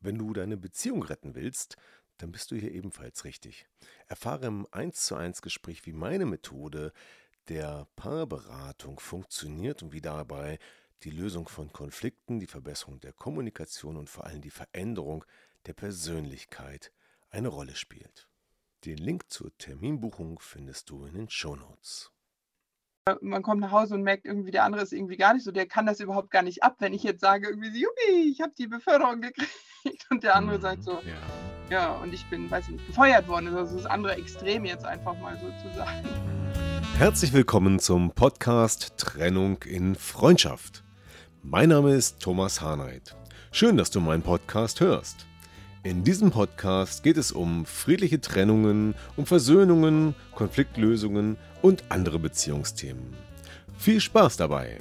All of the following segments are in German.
Wenn du deine Beziehung retten willst, dann bist du hier ebenfalls richtig. Erfahre im 1 zu 1 Gespräch, wie meine Methode der Paarberatung funktioniert und wie dabei die Lösung von Konflikten, die Verbesserung der Kommunikation und vor allem die Veränderung der Persönlichkeit eine Rolle spielt. Den Link zur Terminbuchung findest du in den Shownotes man kommt nach Hause und merkt irgendwie, der andere ist irgendwie gar nicht so, der kann das überhaupt gar nicht ab, wenn ich jetzt sage, irgendwie, Juppie, ich habe die Beförderung gekriegt und der andere mhm, sagt so, ja. ja, und ich bin, weiß ich nicht, gefeuert worden. Also das andere Extrem jetzt einfach mal so zu sagen. Herzlich willkommen zum Podcast Trennung in Freundschaft. Mein Name ist Thomas Harnight. Schön, dass du meinen Podcast hörst. In diesem Podcast geht es um friedliche Trennungen, um Versöhnungen, Konfliktlösungen und andere Beziehungsthemen. Viel Spaß dabei!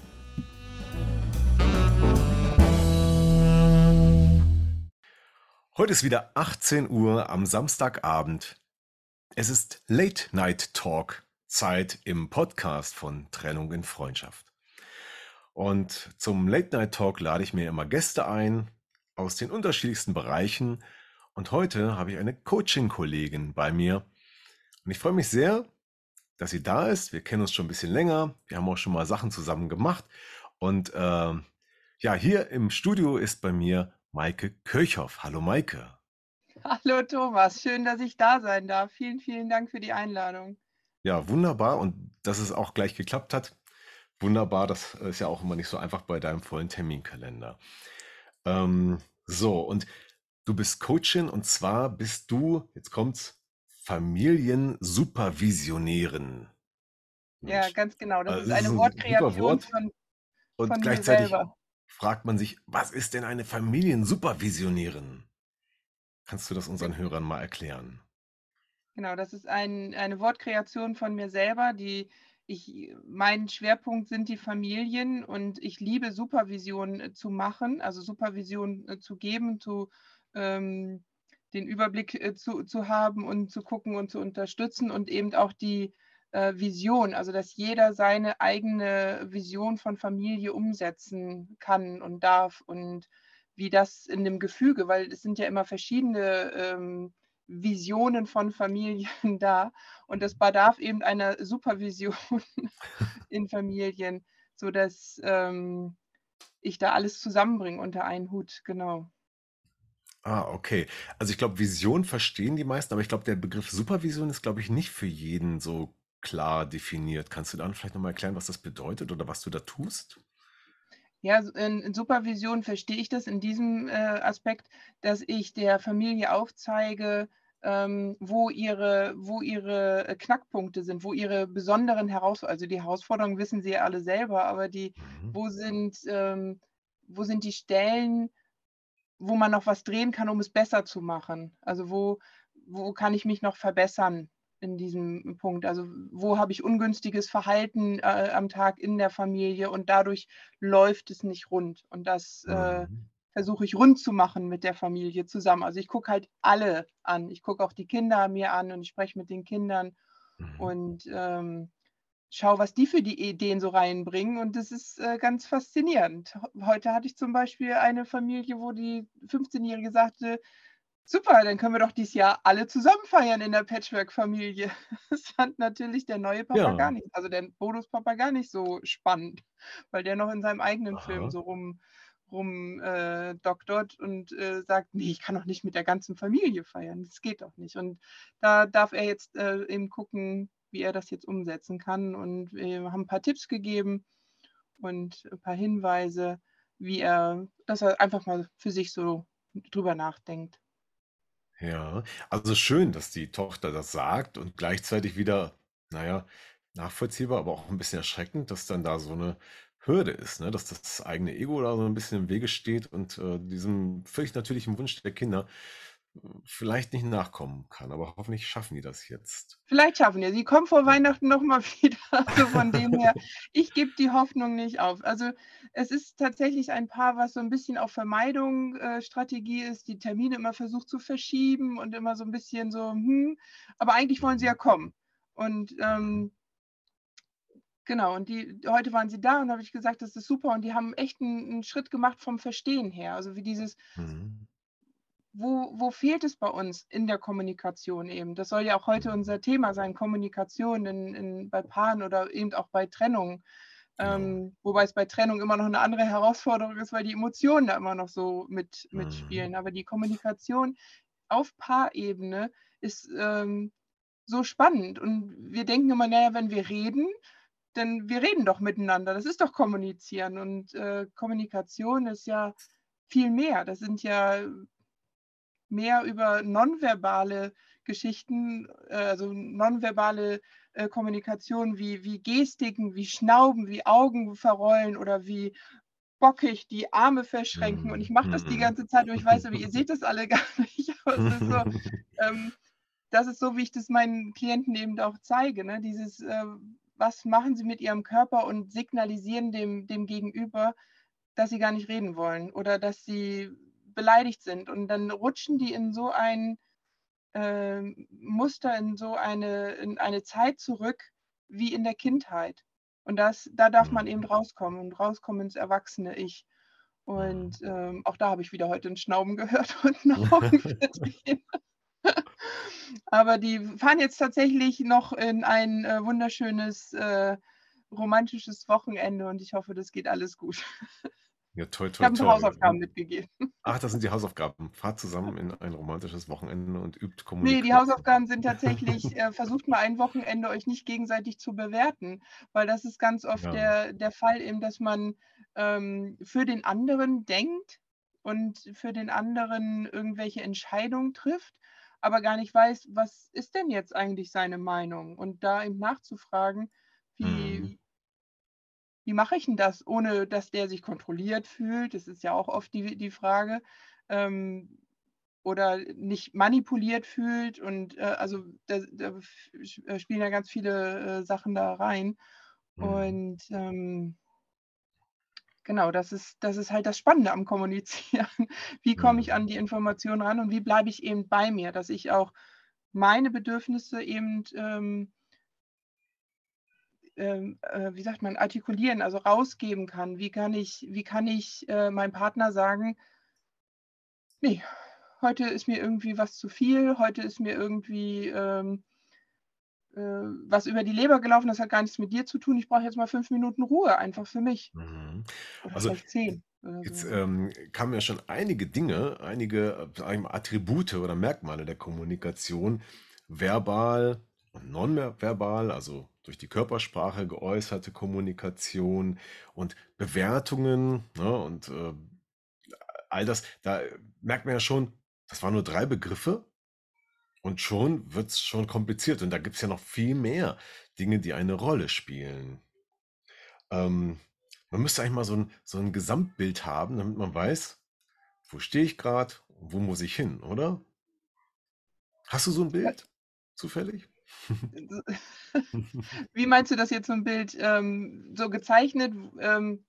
Heute ist wieder 18 Uhr am Samstagabend. Es ist Late Night Talk Zeit im Podcast von Trennung in Freundschaft. Und zum Late Night Talk lade ich mir immer Gäste ein aus den unterschiedlichsten Bereichen. Und heute habe ich eine Coaching-Kollegin bei mir. Und ich freue mich sehr, dass sie da ist. Wir kennen uns schon ein bisschen länger. Wir haben auch schon mal Sachen zusammen gemacht. Und äh, ja, hier im Studio ist bei mir Maike Kirchhoff. Hallo Maike. Hallo Thomas, schön, dass ich da sein darf. Vielen, vielen Dank für die Einladung. Ja, wunderbar. Und dass es auch gleich geklappt hat. Wunderbar, das ist ja auch immer nicht so einfach bei deinem vollen Terminkalender. Ähm, so, und du bist Coachin und zwar bist du, jetzt kommt's, Familiensupervisionärin. Ja, ganz genau. Das Also ist eine ein Wortkreation Wort von, und von mir gleichzeitig selber. Fragt man sich, was ist denn eine Familiensupervisionärin? Kannst du das unseren Hörern mal erklären? Genau, das ist ein, eine Wortkreation von mir selber, die ich, mein Schwerpunkt sind die Familien und ich liebe Supervision äh, zu machen, also Supervision äh, zu geben, zu ähm, den Überblick äh, zu, zu haben und zu gucken und zu unterstützen und eben auch die Vision, also dass jeder seine eigene Vision von Familie umsetzen kann und darf und wie das in dem Gefüge, weil es sind ja immer verschiedene ähm, Visionen von Familien da und das bedarf eben einer Supervision in Familien, sodass ähm, ich da alles zusammenbringe unter einen Hut, genau. Ah, okay. Also ich glaube, Vision verstehen die meisten, aber ich glaube, der Begriff Supervision ist, glaube ich, nicht für jeden so klar definiert. Kannst du dann vielleicht nochmal erklären, was das bedeutet oder was du da tust? Ja, in, in Supervision verstehe ich das in diesem äh, Aspekt, dass ich der Familie aufzeige, ähm, wo ihre, wo ihre äh, Knackpunkte sind, wo ihre besonderen Herausforderungen, also die Herausforderungen wissen sie ja alle selber, aber die, Mhm. wo sind, ähm, wo sind die Stellen, wo man noch was drehen kann, um es besser zu machen? Also wo, wo kann ich mich noch verbessern in diesem Punkt? Also wo habe ich ungünstiges Verhalten äh, am Tag in der Familie und dadurch läuft es nicht rund. Und das äh, mhm. versuche ich rund zu machen mit der Familie zusammen. Also ich gucke halt alle an. Ich gucke auch die Kinder mir an und ich spreche mit den Kindern. Mhm. Und ähm, schau, was die für die Ideen so reinbringen. Und das ist äh, ganz faszinierend. Heute hatte ich zum Beispiel eine Familie, wo die 15-Jährige sagte, super, dann können wir doch dieses Jahr alle zusammen feiern in der Patchwork-Familie. Das fand natürlich der neue Papa ja. gar nicht, also der Bonus-Papa gar nicht so spannend, weil der noch in seinem eigenen Aha. Film so rum rum äh, doktort und äh, sagt, nee, ich kann doch nicht mit der ganzen Familie feiern, das geht doch nicht. Und da darf er jetzt äh, eben gucken, wie er das jetzt umsetzen kann. Und wir haben ein paar Tipps gegeben und ein paar Hinweise, wie er, dass er einfach mal für sich so drüber nachdenkt. Ja, also schön, dass die Tochter das sagt und gleichzeitig wieder, naja, nachvollziehbar, aber auch ein bisschen erschreckend, dass dann da so eine Hürde ist, ne? dass das eigene Ego da so ein bisschen im Wege steht und äh, diesem völlig natürlichen Wunsch der Kinder vielleicht nicht nachkommen kann, aber hoffentlich schaffen die das jetzt. Vielleicht schaffen die. Sie kommen vor Weihnachten noch mal wieder. Also von dem her, ich gebe die Hoffnung nicht auf. Also es ist tatsächlich ein Paar, was so ein bisschen auf Vermeidung äh, Strategie ist, die Termine immer versucht zu verschieben und immer so ein bisschen so, hm, aber eigentlich wollen sie ja kommen. Und ähm, Genau, und die, heute waren sie da und habe ich gesagt, das ist super. Und die haben echt einen, einen, Schritt gemacht vom Verstehen her. Also wie dieses, mhm wo, wo fehlt es bei uns in der Kommunikation eben? Das soll ja auch heute unser Thema sein, Kommunikation in, in, bei Paaren oder eben auch bei Trennungen. Genau. Ähm, wobei es bei Trennung immer noch eine andere Herausforderung ist, weil die Emotionen da immer noch so mit, mitspielen. Mhm. Aber die Kommunikation auf Paarebene ist ähm, so spannend. Und wir denken immer, naja, wenn wir reden, denn wir reden doch miteinander. Das ist doch kommunizieren. Und äh, Kommunikation ist ja viel mehr. Das sind ja mehr über nonverbale Geschichten, äh, also nonverbale äh, Kommunikation wie, wie Gestiken, wie Schnauben, wie Augen verrollen oder wie bockig die Arme verschränken. Und ich mache das die mhm. ganze Zeit und ich weiß, aber ihr seht das alle gar nicht. Aber es ist so, ähm, das ist so, wie ich das meinen Klienten eben auch zeige. Ne? Dieses, äh, was machen sie mit ihrem Körper und signalisieren dem, dem Gegenüber, dass sie gar nicht reden wollen oder dass sie beleidigt sind. Und dann rutschen die in so ein äh, Muster, in so eine, in eine Zeit zurück wie in der Kindheit. Und das, da darf man eben rauskommen und rauskommen ins erwachsene Ich. Und ähm, auch da habe ich wieder heute einen Schnauben gehört und einen Augen Aber die fahren jetzt tatsächlich noch in ein äh, wunderschönes äh, romantisches Wochenende und ich hoffe, das geht alles gut. Ja, toll, toll, ich habe Hausaufgaben mitgegeben. Ach, das sind die Hausaufgaben. Fahrt zusammen in ein romantisches Wochenende und übt Kommunikation. Nee, die Hausaufgaben sind tatsächlich, äh, versucht mal ein Wochenende euch nicht gegenseitig zu bewerten, weil das ist ganz oft ja. der, der Fall eben, dass man ähm, für den anderen denkt und für den anderen irgendwelche Entscheidungen trifft, aber gar nicht weiß, was ist denn jetzt eigentlich seine Meinung? Und da eben nachzufragen, wie, mhm wie mache ich denn das, ohne dass der sich kontrolliert fühlt? Das ist ja auch oft die, die Frage. Ähm, oder nicht manipuliert fühlt. Und äh, also da, da, äh, spielen ja ganz viele äh, Sachen da rein. Mhm. Und ähm, genau, das ist, das ist halt das Spannende am Kommunizieren. Wie komme ich an mhm. die Informationen ran und wie bleibe ich eben bei mir, dass ich auch meine Bedürfnisse eben ähm, ähm, äh, wie sagt man, artikulieren, also rausgeben kann. Wie kann ich, wie kann ich äh, meinem Partner sagen, nee, heute ist mir irgendwie was zu viel, heute ist mir irgendwie ähm, äh, was über die Leber gelaufen, das hat gar nichts mit dir zu tun. Ich brauche jetzt mal fünf Minuten Ruhe, einfach für mich. Mhm. also zehn. Jetzt ähm, kamen ja schon einige Dinge, einige äh, Attribute oder Merkmale der Kommunikation, verbal nonverbal, also durch die Körpersprache geäußerte Kommunikation und Bewertungen ne, und äh, all das, da merkt man ja schon, das waren nur drei Begriffe und schon wird es schon kompliziert und da gibt es ja noch viel mehr Dinge, die eine Rolle spielen. Ähm, man müsste eigentlich mal so ein, so ein Gesamtbild haben, damit man weiß, wo stehe ich gerade, wo muss ich hin, oder? Hast du so ein Bild zufällig? Wie meinst du das jetzt so ein Bild ähm, so gezeichnet? Ähm,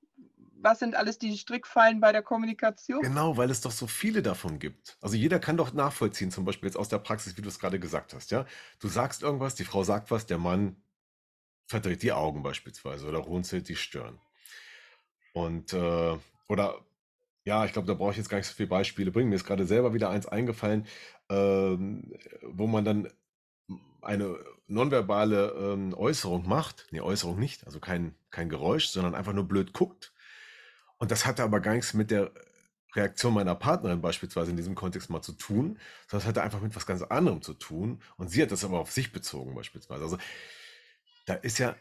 was sind alles die Strickfallen bei der Kommunikation? Genau, weil es doch so viele davon gibt. Also jeder kann doch nachvollziehen, zum Beispiel jetzt aus der Praxis, wie du es gerade gesagt hast. Ja, du sagst irgendwas, die Frau sagt was, der Mann verdreht die Augen beispielsweise oder runzelt die Stirn. Und äh, oder ja, ich glaube, da brauche ich jetzt gar nicht so viele Beispiele bringen. Mir ist gerade selber wieder eins eingefallen, ähm, wo man dann eine nonverbale ähm, Äußerung macht, nee, Äußerung nicht, also kein, kein Geräusch, sondern einfach nur blöd guckt. Und das hatte aber gar nichts mit der Reaktion meiner Partnerin beispielsweise in diesem Kontext mal zu tun, sondern es hatte einfach mit was ganz anderem zu tun. Und sie hat das aber auf sich bezogen beispielsweise. Also da ist ja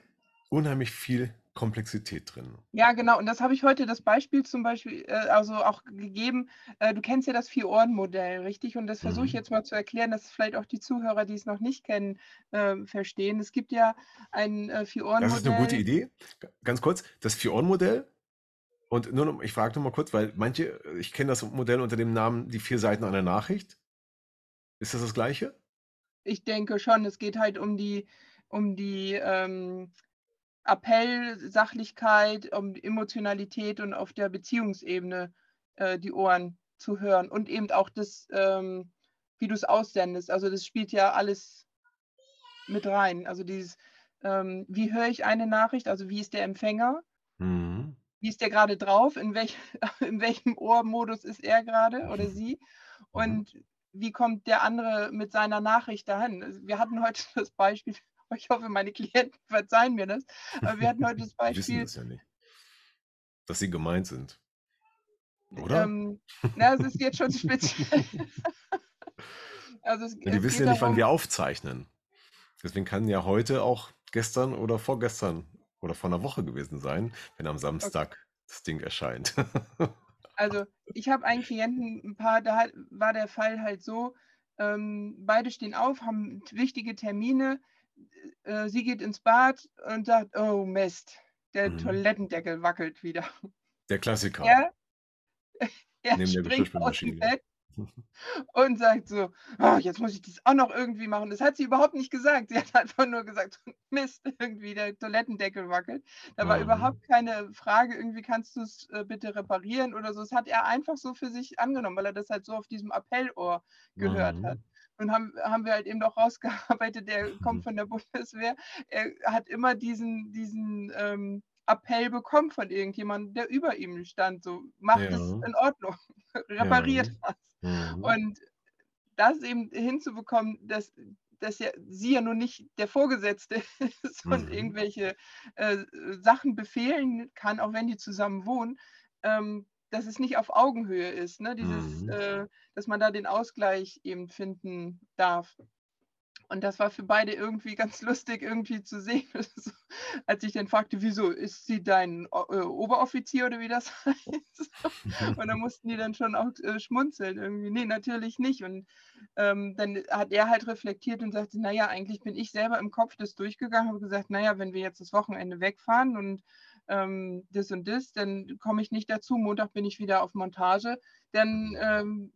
unheimlich viel Komplexität drin. Ja, genau. Und das habe ich heute das Beispiel zum Beispiel, äh, also auch gegeben. Äh, du kennst ja das Vier-Ohren-Modell, richtig? Und das versuche ich mhm. jetzt mal zu erklären, dass vielleicht auch die Zuhörer, die es noch nicht kennen, äh, verstehen. Es gibt ja ein äh, Vier-Ohren-Modell. Das ist eine gute Idee. Ganz kurz, das Vier-Ohren-Modell. Und nur noch, ich frage nur mal kurz, weil manche, ich kenne das Modell unter dem Namen die vier Seiten einer Nachricht. Ist das das gleiche? Ich denke schon. Es geht halt um die, um die ähm, Appell, Sachlichkeit, um Emotionalität und auf der Beziehungsebene äh, die Ohren zu hören und eben auch das, ähm, wie du es aussendest. Also das spielt ja alles mit rein. Also dieses, ähm, wie höre ich eine Nachricht, also wie ist der Empfänger, mhm. wie ist der gerade drauf, in, welch, in welchem Ohrmodus ist er gerade oder sie Und mhm. wie kommt der andere mit seiner Nachricht dahin? Also, wir hatten heute das Beispiel, ich hoffe, meine Klienten verzeihen mir das, aber wir hatten heute das Beispiel. Die wissen das ja nicht, dass sie gemeint sind. Oder? Ähm, na, es ist jetzt schon speziell. also es, ja, die wissen ja nicht, darum, wann wir aufzeichnen. Deswegen kann ja heute auch gestern oder vorgestern oder vor einer Woche gewesen sein, wenn am Samstag okay. das Ding erscheint. also ich habe einen Klienten, ein paar, da war der Fall halt so, ähm, beide stehen auf, haben wichtige Termine, äh, sie geht ins Bad und sagt, oh Mist, der mhm. Toilettendeckel wackelt wieder. Der Klassiker. Er, er Neben springt aus dem Bett und sagt so, oh, jetzt muss ich das auch noch irgendwie machen. Das hat sie überhaupt nicht gesagt. Sie hat einfach nur gesagt, Mist, irgendwie der Toilettendeckel wackelt. Da war mhm. überhaupt keine Frage, irgendwie kannst du es äh, bitte reparieren oder so. Das hat er einfach so für sich angenommen, weil er das halt so auf diesem Appellohr gehört mhm. hat. Und haben, haben wir halt eben auch rausgearbeitet, der kommt von der Bundeswehr. Er hat immer diesen, diesen ähm, Appell bekommen von irgendjemandem, der über ihm stand. So, macht ja. es in Ordnung, repariert ja. das. Mhm. Und das eben hinzubekommen, dass, dass ja sie ja nun nicht der Vorgesetzte ist mhm. und irgendwelche äh, Sachen befehlen kann, auch wenn die zusammen wohnen, ähm, dass es nicht auf Augenhöhe ist, ne? Dieses, mhm. äh, dass man da den Ausgleich eben finden darf. Und das war für beide irgendwie ganz lustig, irgendwie zu sehen, als ich dann fragte, wieso, ist sie dein äh, Oberoffizier oder wie das heißt? Und da mussten die dann schon auch äh, schmunzeln irgendwie. Nee, natürlich nicht. Und ähm, dann hat er halt reflektiert und sagte, naja, eigentlich bin ich selber im Kopf das durchgegangen, habe gesagt, naja, wenn wir jetzt das Wochenende wegfahren und ähm, das und das, dann komme ich nicht dazu. Montag bin ich wieder auf Montage. Dann ähm,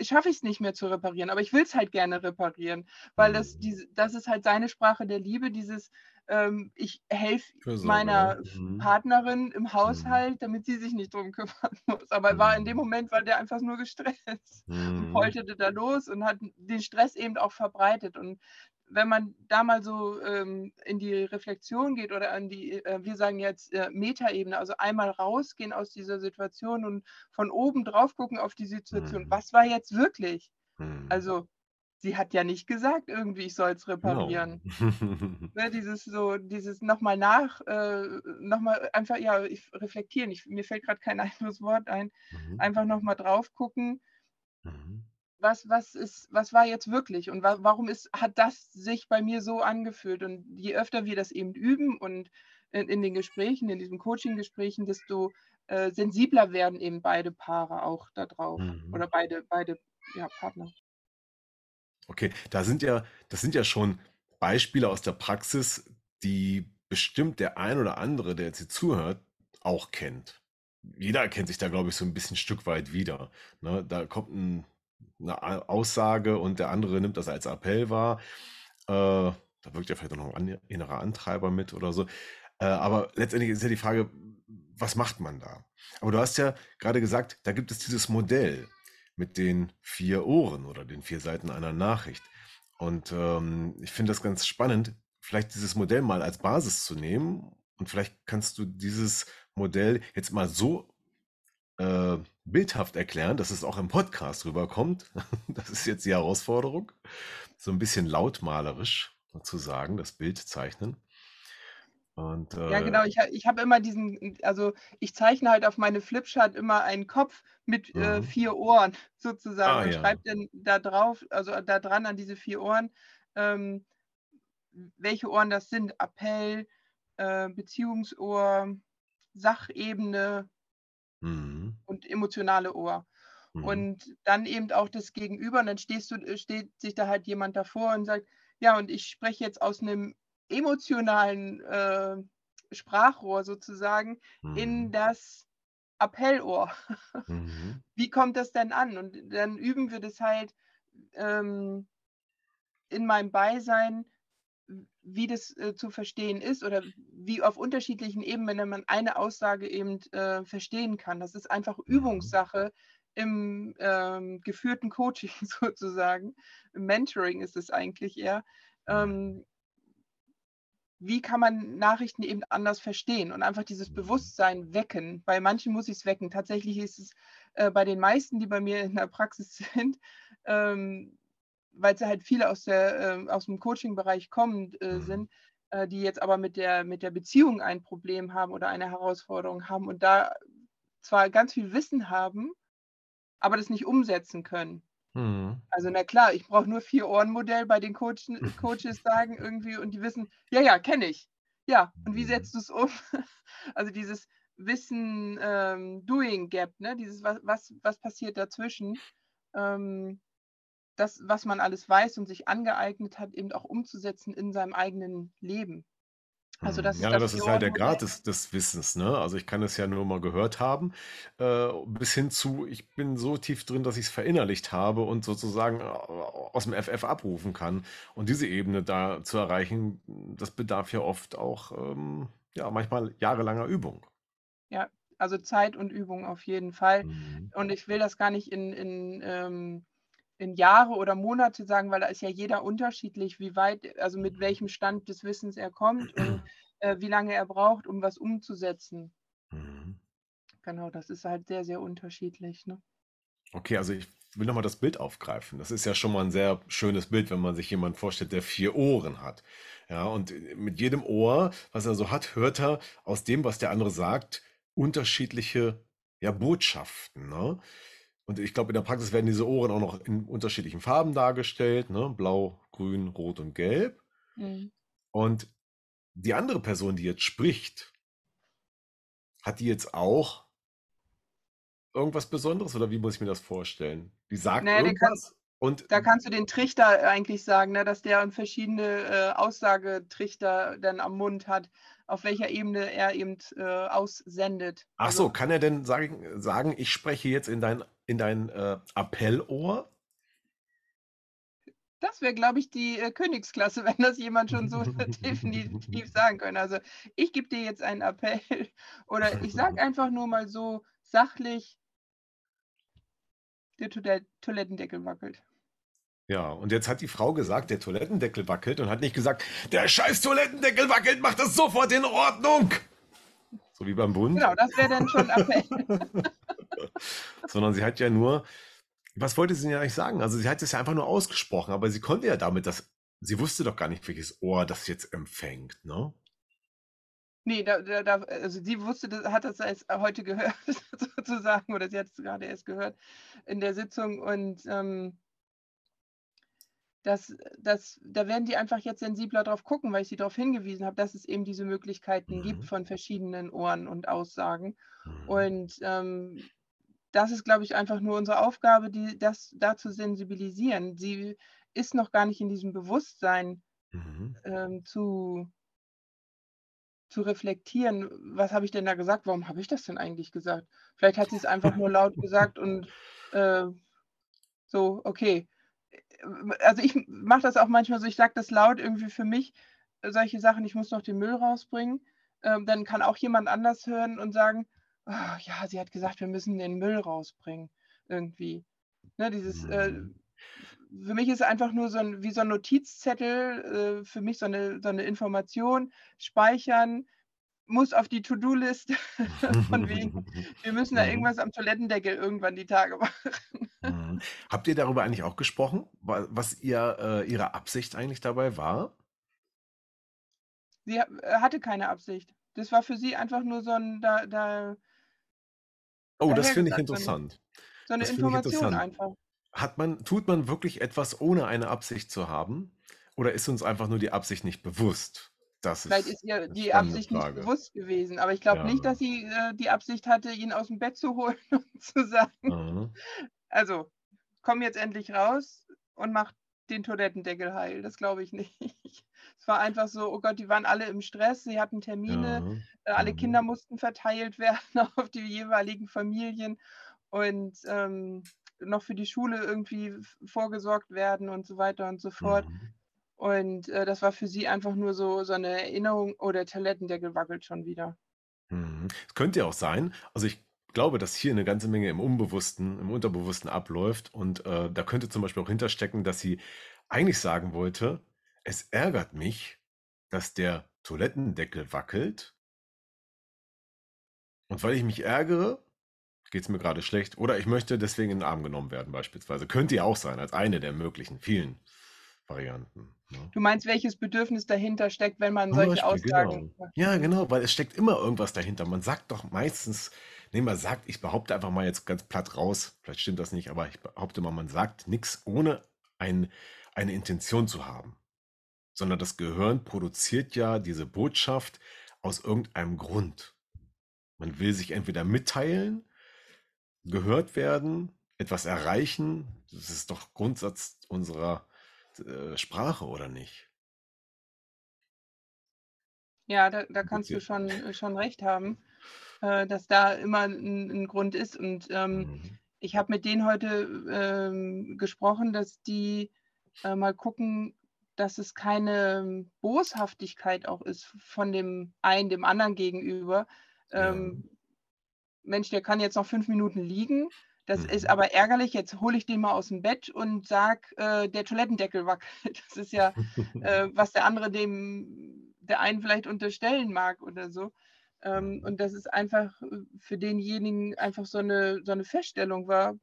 schaffe ich es nicht mehr zu reparieren, aber ich will es halt gerne reparieren, weil das, mhm. diese, das ist halt seine Sprache der Liebe, dieses ähm, ich helfe meiner mhm. Partnerin im mhm. Haushalt, mhm. damit sie sich nicht drum kümmern muss. Aber mhm. war in dem Moment war der einfach nur gestresst mhm. und polterte da los und hat den Stress eben auch verbreitet. Und wenn man da mal so ähm, in die Reflexion geht oder an die, äh, wir sagen jetzt äh, Metaebene, also einmal rausgehen aus dieser Situation und von oben drauf gucken auf die Situation, mhm. was war jetzt wirklich? Mhm. Also sie hat ja nicht gesagt, irgendwie, ich soll es reparieren. No. ne, dieses so, dieses nochmal nach, äh, nochmal einfach, ja, ich reflektieren, ich, mir fällt gerade kein anderes Wort ein, mhm. einfach nochmal drauf gucken. Was, was, ist, was war jetzt wirklich und wa warum ist, hat das sich bei mir so angefühlt? Und je öfter wir das eben üben und in, in den Gesprächen, in diesen Coaching-Gesprächen, desto äh, sensibler werden eben beide Paare auch darauf mhm. oder beide, beide ja, Partner. Okay, da sind ja, das sind ja schon Beispiele aus der Praxis, die bestimmt der ein oder andere, der jetzt hier zuhört, auch kennt. Jeder erkennt sich da, glaube ich, so ein bisschen ein Stück weit wieder. Ne? Da kommt ein eine Aussage und der andere nimmt das als Appell wahr. Äh, da wirkt ja vielleicht auch noch ein innerer Antreiber mit oder so. Äh, aber letztendlich ist ja die Frage, was macht man da? Aber du hast ja gerade gesagt, da gibt es dieses Modell mit den vier Ohren oder den vier Seiten einer Nachricht. Und ähm, ich finde das ganz spannend, vielleicht dieses Modell mal als Basis zu nehmen. Und vielleicht kannst du dieses Modell jetzt mal so äh, bildhaft erklären, dass es auch im Podcast rüberkommt. Das ist jetzt die Herausforderung. So ein bisschen lautmalerisch zu sagen, das Bild zeichnen. Und, äh, ja, genau. Ich, ich habe immer diesen, also ich zeichne halt auf meine Flipchart immer einen Kopf mit äh, mhm. vier Ohren sozusagen ah, und ja. schreibe dann da drauf, also da dran an diese vier Ohren, ähm, welche Ohren das sind. Appell, äh, Beziehungsohr, Sachebene, Mhm. und emotionale Ohr. Mhm. Und dann eben auch das Gegenüber. Und dann stehst du, äh, steht sich da halt jemand davor und sagt, ja, und ich spreche jetzt aus einem emotionalen äh, Sprachrohr sozusagen mhm. in das Appellohr. Mhm. Wie kommt das denn an? Und dann üben wir das halt ähm, in meinem Beisein wie das äh, zu verstehen ist oder wie auf unterschiedlichen Ebenen man eine Aussage eben äh, verstehen kann. Das ist einfach mhm. Übungssache im ähm, geführten Coaching sozusagen. Im Mentoring ist es eigentlich eher. Ähm, wie kann man Nachrichten eben anders verstehen und einfach dieses mhm. Bewusstsein wecken? Bei manchen muss ich es wecken. Tatsächlich ist es äh, bei den meisten, die bei mir in der Praxis sind, ähm, weil sie halt viele aus, der, äh, aus dem Coaching-Bereich kommen äh, Mhm. sind, äh, die jetzt aber mit der, mit der Beziehung ein Problem haben oder eine Herausforderung haben und da zwar ganz viel Wissen haben, aber das nicht umsetzen können. Mhm. Also na klar, ich brauche nur Vier-Ohren-Modell bei den Coachen, Coaches sagen irgendwie und die wissen, ja, ja, kenne ich. Ja, und wie Mhm. setzt du es um? Also dieses Wissen, ähm, ne? Dieses, was, was, was passiert dazwischen? Ähm, das, was man alles weiß und sich angeeignet hat, eben auch umzusetzen in seinem eigenen Leben. Also Mhm. das ist Ja, das das ist halt der. Grad des, des Wissens, ne? Also ich kann es ja nur mal gehört haben, äh, bis hin zu, ich bin so tief drin, dass ich es verinnerlicht habe und sozusagen äh, aus dem FF abrufen kann. Und diese Ebene da zu erreichen, das bedarf ja oft auch, ähm, ja, manchmal jahrelanger Übung. Ja, also Zeit und Übung auf jeden Fall. Mhm. Und ich will das gar nicht in, in, ähm, in Jahre oder Monate sagen, weil da ist ja jeder unterschiedlich, wie weit, also mit welchem Stand des Wissens er kommt und äh, wie lange er braucht, um was umzusetzen. Mhm. Genau, das ist halt sehr, sehr unterschiedlich. Ne? Okay, also ich will nochmal das Bild aufgreifen. Das ist ja schon mal ein sehr schönes Bild, wenn man sich jemanden vorstellt, der vier Ohren hat. Ja, und mit jedem Ohr, was er so hat, hört er aus dem, was der andere sagt, unterschiedliche ja, Botschaften. Ne? Und ich glaube, in der Praxis werden diese Ohren auch noch in unterschiedlichen Farben dargestellt, ne? Blau, Grün, Rot und Gelb. Mhm. Und die andere Person, die jetzt spricht, hat die jetzt auch irgendwas Besonderes oder wie muss ich mir das vorstellen? Die sagt Naja, irgendwas und da kannst du den Trichter eigentlich sagen, ne, dass der verschiedene äh, Aussagetrichter dann am Mund hat, auf welcher Ebene er eben äh, aussendet. ach so, Also kann er denn sagen, sagen, ich spreche jetzt in dein, in dein äh, Appellohr? das wäre, glaube ich, die äh, Königsklasse, wenn das jemand schon so definitiv sagen könnte. Also ich gebe dir jetzt einen Appell oder ich sage einfach nur mal so sachlich, der Toilett Toilettendeckel wackelt. Ja, und jetzt hat die Frau gesagt, der Toilettendeckel wackelt und hat nicht gesagt, der scheiß Toilettendeckel wackelt, mach das sofort in Ordnung. So wie beim Bund. Genau, das wäre dann schon Appell. Sondern sie hat ja nur, was wollte sie denn eigentlich sagen? Also sie hat es ja einfach nur ausgesprochen, aber sie konnte ja damit, dass sie wusste doch gar nicht, welches Ohr das jetzt empfängt, ne? Nee, da, da, da, also sie wusste, das, hat das erst heute gehört, sozusagen, oder sie hat es gerade erst gehört in der Sitzung und ähm, das, das, da werden die einfach jetzt sensibler drauf gucken, weil ich sie darauf hingewiesen habe, dass es eben diese Möglichkeiten gibt Mhm. von verschiedenen Ohren und Aussagen. Mhm. Und ähm, das ist, glaube ich, einfach nur unsere Aufgabe, die, das da zu sensibilisieren. Sie ist noch gar nicht in diesem Bewusstsein Mhm. ähm, zu, zu reflektieren, was habe ich denn da gesagt? Warum habe ich das denn eigentlich gesagt? Vielleicht hat sie es einfach nur laut gesagt und äh, so, okay. Also ich mache das auch manchmal so, ich sage das laut irgendwie für mich, solche Sachen, ich muss noch den Müll rausbringen. Ähm, dann kann auch jemand anders hören und sagen, "Ah, ja, sie hat gesagt, wir müssen den Müll rausbringen. Irgendwie. Ne, dieses, äh, Mhm. für mich ist einfach nur so ein, wie so ein Notizzettel, äh, für mich so eine, so eine Information, speichern, muss auf die To-Do-List von wegen, wir müssen da Mhm. irgendwas am Toilettendeckel irgendwann die Tage machen. Mhm. Habt ihr darüber eigentlich auch gesprochen, wa- was ihr, äh, ihre Absicht eigentlich dabei war? Sie äh, hatte keine Absicht. Das war für sie einfach nur so ein, da, da, Oh, das finde ich eine, interessant. so eine Das Information interessant. einfach. Hat man, tut man wirklich etwas, ohne eine Absicht zu haben? Oder ist uns einfach nur die Absicht nicht bewusst? Das Vielleicht ist ist ihr die Absicht nicht Frage. bewusst gewesen, aber ich glaube nicht, Ja. dass sie äh, die Absicht hatte, ihn aus dem Bett zu holen und zu sagen, Mhm. also komm jetzt endlich raus und mach den Toilettendeckel heil. Das glaube ich nicht. Es war einfach so, oh Gott, die waren alle im Stress, sie hatten Termine, Ja. äh, alle Mhm. Kinder mussten verteilt werden auf die jeweiligen Familien und ähm, noch für die Schule irgendwie vorgesorgt werden und so weiter und so fort. Mhm. Und äh, das war für sie einfach nur so, so eine Erinnerung, oh, der Toilettendeckel wackelt schon wieder. Mhm. Es könnte ja auch sein, also ich glaube, dass hier eine ganze Menge im Unbewussten, im Unterbewussten abläuft und äh, da könnte zum Beispiel auch hinterstecken, dass sie eigentlich sagen wollte, es ärgert mich, dass der Toilettendeckel wackelt und weil ich mich ärgere, geht es mir gerade schlecht. Oder ich möchte deswegen in den Arm genommen werden, beispielsweise. Könnte ja auch sein, als eine der möglichen vielen Varianten. Ne? Du meinst, welches Bedürfnis dahinter steckt, wenn man solche Beispiel, genau. Aussagen macht? Ja, genau, weil es steckt immer irgendwas dahinter. Man sagt doch meistens, nee, man sagt, ich behaupte einfach mal jetzt ganz platt raus, vielleicht stimmt das nicht, aber ich behaupte mal, man sagt nichts ohne ein, eine Intention zu haben. Sondern das Gehirn produziert ja diese Botschaft aus irgendeinem Grund. Man will sich entweder mitteilen, gehört werden, etwas erreichen. Das ist doch Grundsatz unserer äh, Sprache, oder nicht? Ja, da, da kannst du schon, äh, schon recht haben, äh, dass da immer ein, ein Grund ist. Und ähm, Mhm. ich habe mit denen heute ähm, gesprochen, dass die äh, mal gucken, dass es keine Boshaftigkeit auch ist von dem einen dem anderen gegenüber. Ja. Ähm, Mensch, der kann jetzt noch fünf Minuten liegen. Das ist Mhm. aber ärgerlich. Jetzt hole ich den mal aus dem Bett und sag, äh, der Toilettendeckel wackelt. Das ist ja, äh, was der andere dem, der einen vielleicht unterstellen mag oder so. Ähm, Mhm. und das ist einfach äh, für denjenigen einfach so eine, so eine Feststellung war,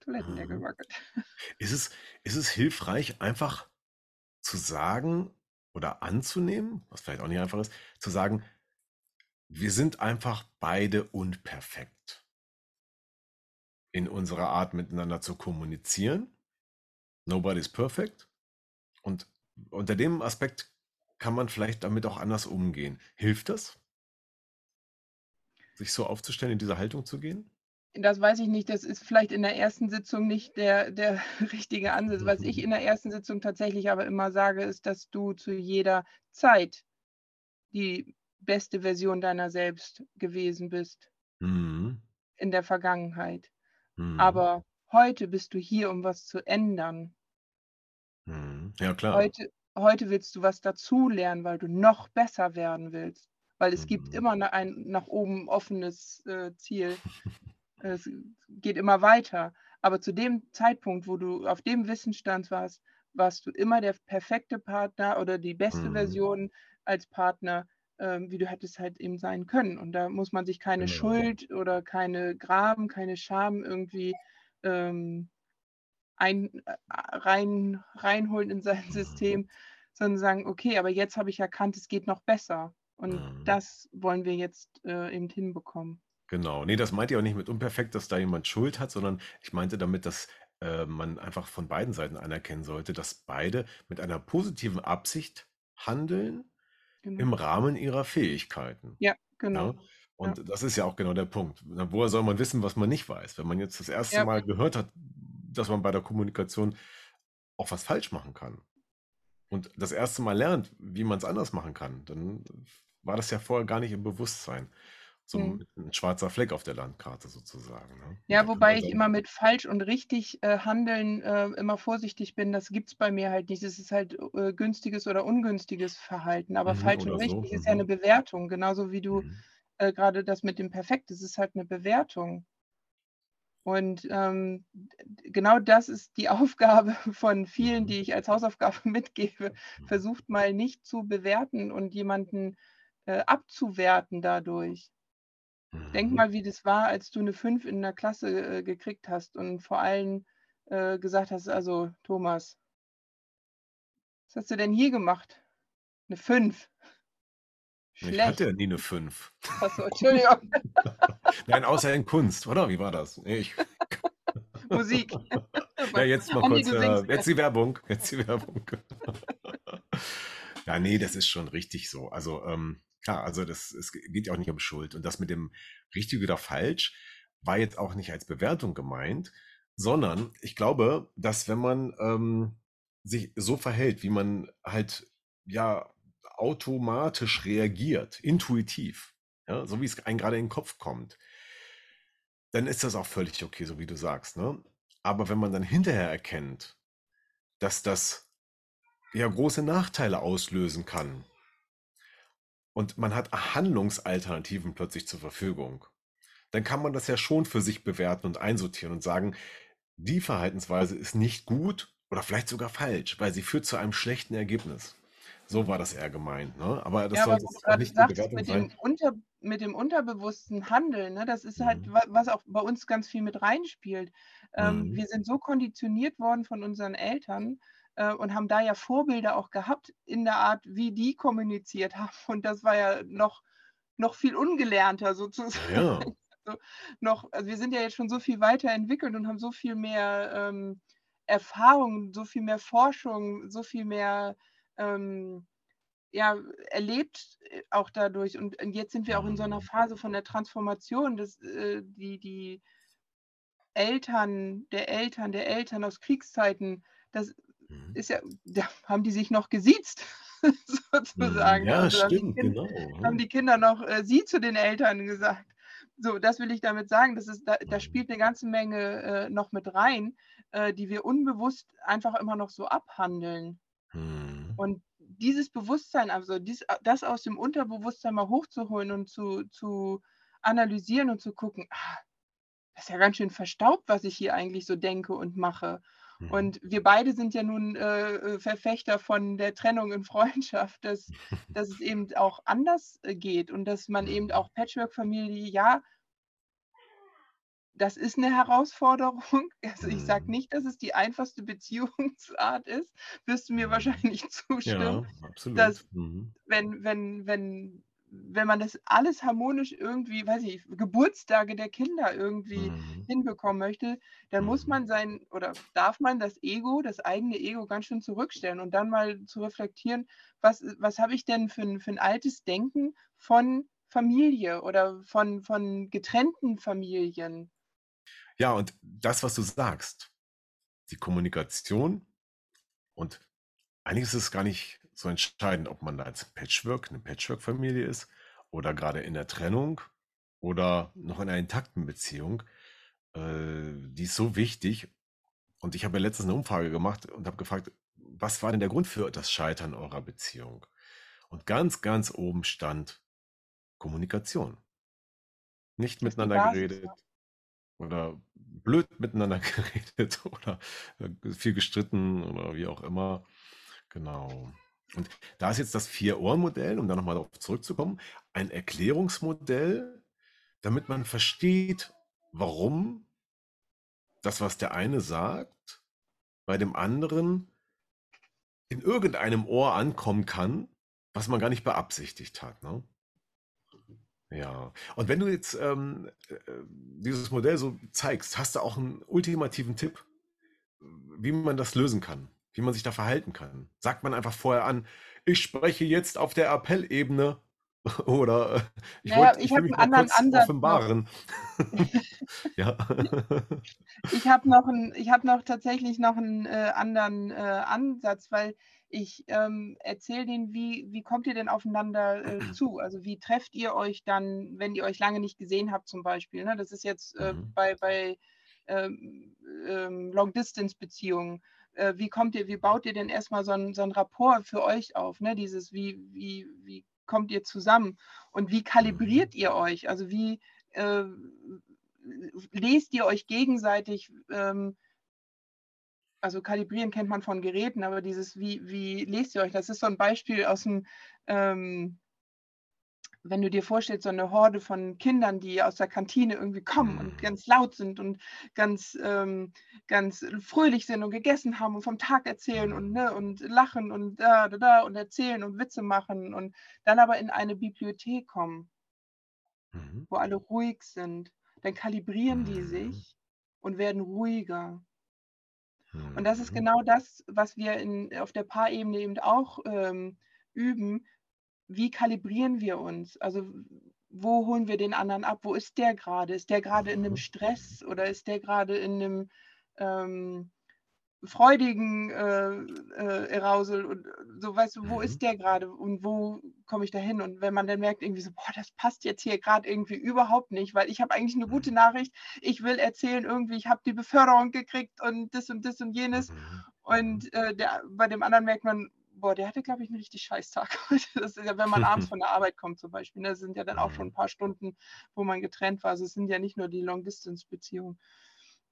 Toilettendeckel Mhm. wackelt. Ist es, ist es hilfreich, einfach zu sagen oder anzunehmen, was vielleicht auch nicht einfach ist, zu sagen, wir sind einfach beide unperfekt in unserer Art miteinander zu kommunizieren. Nobody's perfect. Und unter dem Aspekt kann man vielleicht damit auch anders umgehen. Hilft das, sich so aufzustellen, in diese Haltung zu gehen? Das weiß ich nicht. Das ist vielleicht in der ersten Sitzung nicht der, der richtige Ansatz. Was ich in der ersten Sitzung tatsächlich aber immer sage, ist, dass du zu jeder Zeit die beste Version deiner selbst gewesen bist Mhm. in der Vergangenheit. Mhm. Aber heute bist du hier, um was zu ändern. Mhm. Ja, klar. Heute, heute willst du was dazulernen, weil du noch besser werden willst. Weil es gibt Mhm. immer ein nach oben offenes äh, Ziel. Es geht immer weiter. Aber zu dem Zeitpunkt, wo du auf dem Wissensstand warst, warst du immer der perfekte Partner oder die beste Mhm. Version als Partner, ähm, wie du hättest halt eben sein können. Und da muss man sich keine Genau. Schuld oder keine Gram, keine Scham irgendwie ähm, ein, äh, rein, reinholen in sein Mhm. System, sondern sagen, okay, aber jetzt habe ich erkannt, es geht noch besser. Und Mhm. das wollen wir jetzt äh, eben hinbekommen. Genau. Nee, das meinte ich auch nicht mit unperfekt, dass da jemand Schuld hat, sondern ich meinte damit, dass äh, man einfach von beiden Seiten anerkennen sollte, dass beide mit einer positiven Absicht handeln Genau. im Rahmen ihrer Fähigkeiten. Ja, genau. Ja? Und das ist ja auch genau der Punkt. Woher soll man wissen, was man nicht weiß? Wenn man jetzt das erste Ja. Mal gehört hat, dass man bei der Kommunikation auch was falsch machen kann und das erste Mal lernt, wie man es anders machen kann, dann war das ja vorher gar nicht im Bewusstsein. So Mhm. ein schwarzer Fleck auf der Landkarte sozusagen. Ne? Ja, wobei ich immer mit falsch und richtig äh, handeln äh, immer vorsichtig bin. Das gibt es bei mir halt nicht. Es ist halt äh, günstiges oder ungünstiges Verhalten. Aber Mhm, falsch und oder so, richtig ist ja eine mhm. Bewertung. Genauso wie du Mhm. äh, gerade das mit dem Perfekt, es ist halt eine Bewertung. Und ähm, genau das ist die Aufgabe von vielen, Mhm. die ich als Hausaufgabe mitgebe. Mhm. Versucht mal nicht zu bewerten und jemanden äh, abzuwerten dadurch. Denk Mhm. mal, wie das war, als du eine 5 in der Klasse äh, gekriegt hast und vor allem äh, gesagt hast, also Thomas, was hast du denn hier gemacht? Eine 5. Ich Schlecht. hatte ja nie eine 5. Achso, Entschuldigung. Nein, außer in Kunst, oder? Wie war das? Ich, Musik. ja, jetzt mal Andi, kurz, äh, jetzt die Werbung. Jetzt die Werbung. ja, nee, das ist schon richtig so. Also, ähm, klar, also das, es geht ja auch nicht um Schuld. Und das mit dem richtig oder falsch war jetzt auch nicht als Bewertung gemeint, sondern ich glaube, dass wenn man ähm, sich so verhält, wie man halt ja automatisch reagiert, intuitiv, ja, so wie es einem gerade in den Kopf kommt, dann ist das auch völlig okay, so wie du sagst. Ne? Aber wenn man dann hinterher erkennt, dass das ja große Nachteile auslösen kann und man hat Handlungsalternativen plötzlich zur Verfügung, dann kann man das ja schon für sich bewerten und einsortieren und sagen, die Verhaltensweise ist nicht gut oder vielleicht sogar falsch, weil sie führt zu einem schlechten Ergebnis. So war das eher gemeint, ne? Aber das Ja, soll aber nicht sagst, Bewertung mit sein. dem unter mit dem unterbewussten Handeln, ne, das ist halt, Mhm. wa was auch bei uns ganz viel mit reinspielt. Ähm, Mhm. wir sind so konditioniert worden von unseren Eltern, äh, und haben da ja Vorbilder auch gehabt in der Art, wie die kommuniziert haben. Und das war ja noch noch viel ungelernter sozusagen. ja. Also, noch also, wir sind ja jetzt schon so viel weiterentwickelt und haben so viel mehr, ähm, Erfahrung, so viel mehr Forschung, so viel mehr, ähm, ja, erlebt, äh, auch dadurch. Und jetzt sind wir auch in so 'ner Mhm. Phase von der Transformation, dass, äh, die die Eltern der Eltern der Eltern aus Kriegszeiten, das Mhm. ist ja da haben die sich noch gesiezt sozusagen? Ja, Also, haben stimmt, Kin genau, haben die Kinder noch, äh, Sie zu den Eltern gesagt. So, das will ich damit sagen. Das ist da da Mhm. spielt 'ne ganze Menge, äh, noch mit rein, äh, die wir unbewusst einfach immer noch so abhandeln. Mhm. Und dieses Bewusstsein, also dies das aus dem Unterbewusstsein mal hochzuholen und zu zu analysieren und zu gucken: „Ah, das ist ja ganz schön verstaubt, was ich hier eigentlich so denke und mache.“ Mhm. Und wir beide sind ja nun, äh, äh, Verfechter von der Trennung in Freundschaft, dass dass es eben auch anders, äh, geht und dass man eben Mhm. auch Patchwork-Familie ja das ist 'ne Herausforderung. Also, ich sage Mhm. nicht, dass es die einfachste Beziehungsart ist. Wirst du mir wahrscheinlich zustimmen, Ja, absolut. dass wenn wenn wenn wenn man das alles harmonisch irgendwie, weiß ich Geburtstage der Kinder irgendwie Mhm. hinbekommen möchte, dann muss Mhm. man sein oder darf man das Ego das eigene Ego ganz schön zurückstellen und dann mal zu reflektieren: „Was was habe ich denn für 'n für 'n altes Denken von Familie oder von von getrennten Familien?“ Ja, und das, was du sagst, die Kommunikation und eigentlich ist es gar nicht so entscheidend, ob man da als Patchwork 'ne Patchwork-Familie ist oder grade in der Trennung oder noch in einer intakten Beziehung. Äh, die ist so wichtig. Und ich habe ja letztens 'ne Umfrage gemacht und habe gefragt: „Was war denn der Grund für das Scheitern eurer Beziehung?“ Und ganz, ganz oben stand Kommunikation. Nicht miteinander geredet oder blöd miteinander geredet oder, äh, viel gestritten oder wie auch immer. Genau. Und da ist jetzt das Vier-Ohren-Modell, um da noch mal drauf zurückzukommen, ein Erklärungsmodell, damit man versteht, warum das, was der eine sagt, bei dem anderen in irgendeinem Ohr ankommen kann, was man gar nicht beabsichtigt hat, ne? Ja. Und wenn du jetzt, ähm, äh, dieses Modell so zeigst, hast du auch 'n ultimativen Tipp, wie man das lösen kann, wie man sich da verhalten kann? Sagt man einfach vorher an: „Ich spreche jetzt auf der Appellebene“ oder, äh: „Ich Na ja, wollte ich ich will mich 'n mal anderen kurz Ansatz offenbaren.“ Ja. Ich habe noch 'n ich habe noch tatsächlich noch 'n, äh, anderen, äh, Ansatz, weil ich, ähm, erzähle denen, wie wie kommt ihr denn aufeinander, äh, zu? Also, wie trefft ihr euch dann, wenn ihr euch lange nicht gesehen habt zum Beispiel, ne? Das ist jetzt, äh, Mhm. bei bei, ähm, ähm, Long-Distance-Beziehungen. Äh, wie kommt ihr wie baut ihr denn erst mal so 'n so Rapport für euch auf, ne? Dieses wie wie wie kommt ihr zusammen und wie Mhm. kalibriert ihr euch? Also, wie, äh, lest ihr euch gegenseitig, ähm also, kalibrieren kennt man von Geräten, aber dieses wie wie lest ihr euch? Das ist so 'n Beispiel aus'm, ähm wenn du dir vorstellst, so 'ne Horde von Kindern, die aus der Kantine irgendwie kommen und Mhm. ganz laut sind und ganz, ähm ganz fröhlich sind und gegessen haben und vom Tag erzählen und Mhm. ne, und lachen und da, da, da und erzählen und Witze machen und dann aber in eine Bibliothek kommen Mhm. wo alle ruhig sind, dann kalibrieren die Mhm. sich und werden ruhiger. Und das ist genau das, was wir in auf der Paarebene eben auch, ähm, üben. Wie kalibrieren wir uns? Also, wo holen wir den anderen ab? Wo ist der grade? Ist der grade in 'nem Mhm. Stress oder ist der grade in 'nem, ähm, freudigen, äh, äh, Arousal und so, weißt du, wo Mhm. ist der grade und wo komme ich da hin? Und wenn man dann merkt irgendwie so: „Boah, das passt jetzt hier grad irgendwie überhaupt nicht, weil ich habe eigentlich 'ne gute Mhm. Nachricht. Ich will erzählen irgendwie, ich habe die Beförderung gekriegt und das und das und jenes.“ Mhm. Mhm. Und, äh, der bei dem anderen merkt man: „Boah, der hatte, glaube ich, 'n richtig Scheiß-Tag heute.“ Das ist ja, wenn man abends von der Arbeit kommt zum Beispiel, ne? Das sind ja dann auch schon Mhm. 'n paar Stunden, wo man getrennt war. Also, es sind ja nicht nur die Long-Distance-Beziehungen.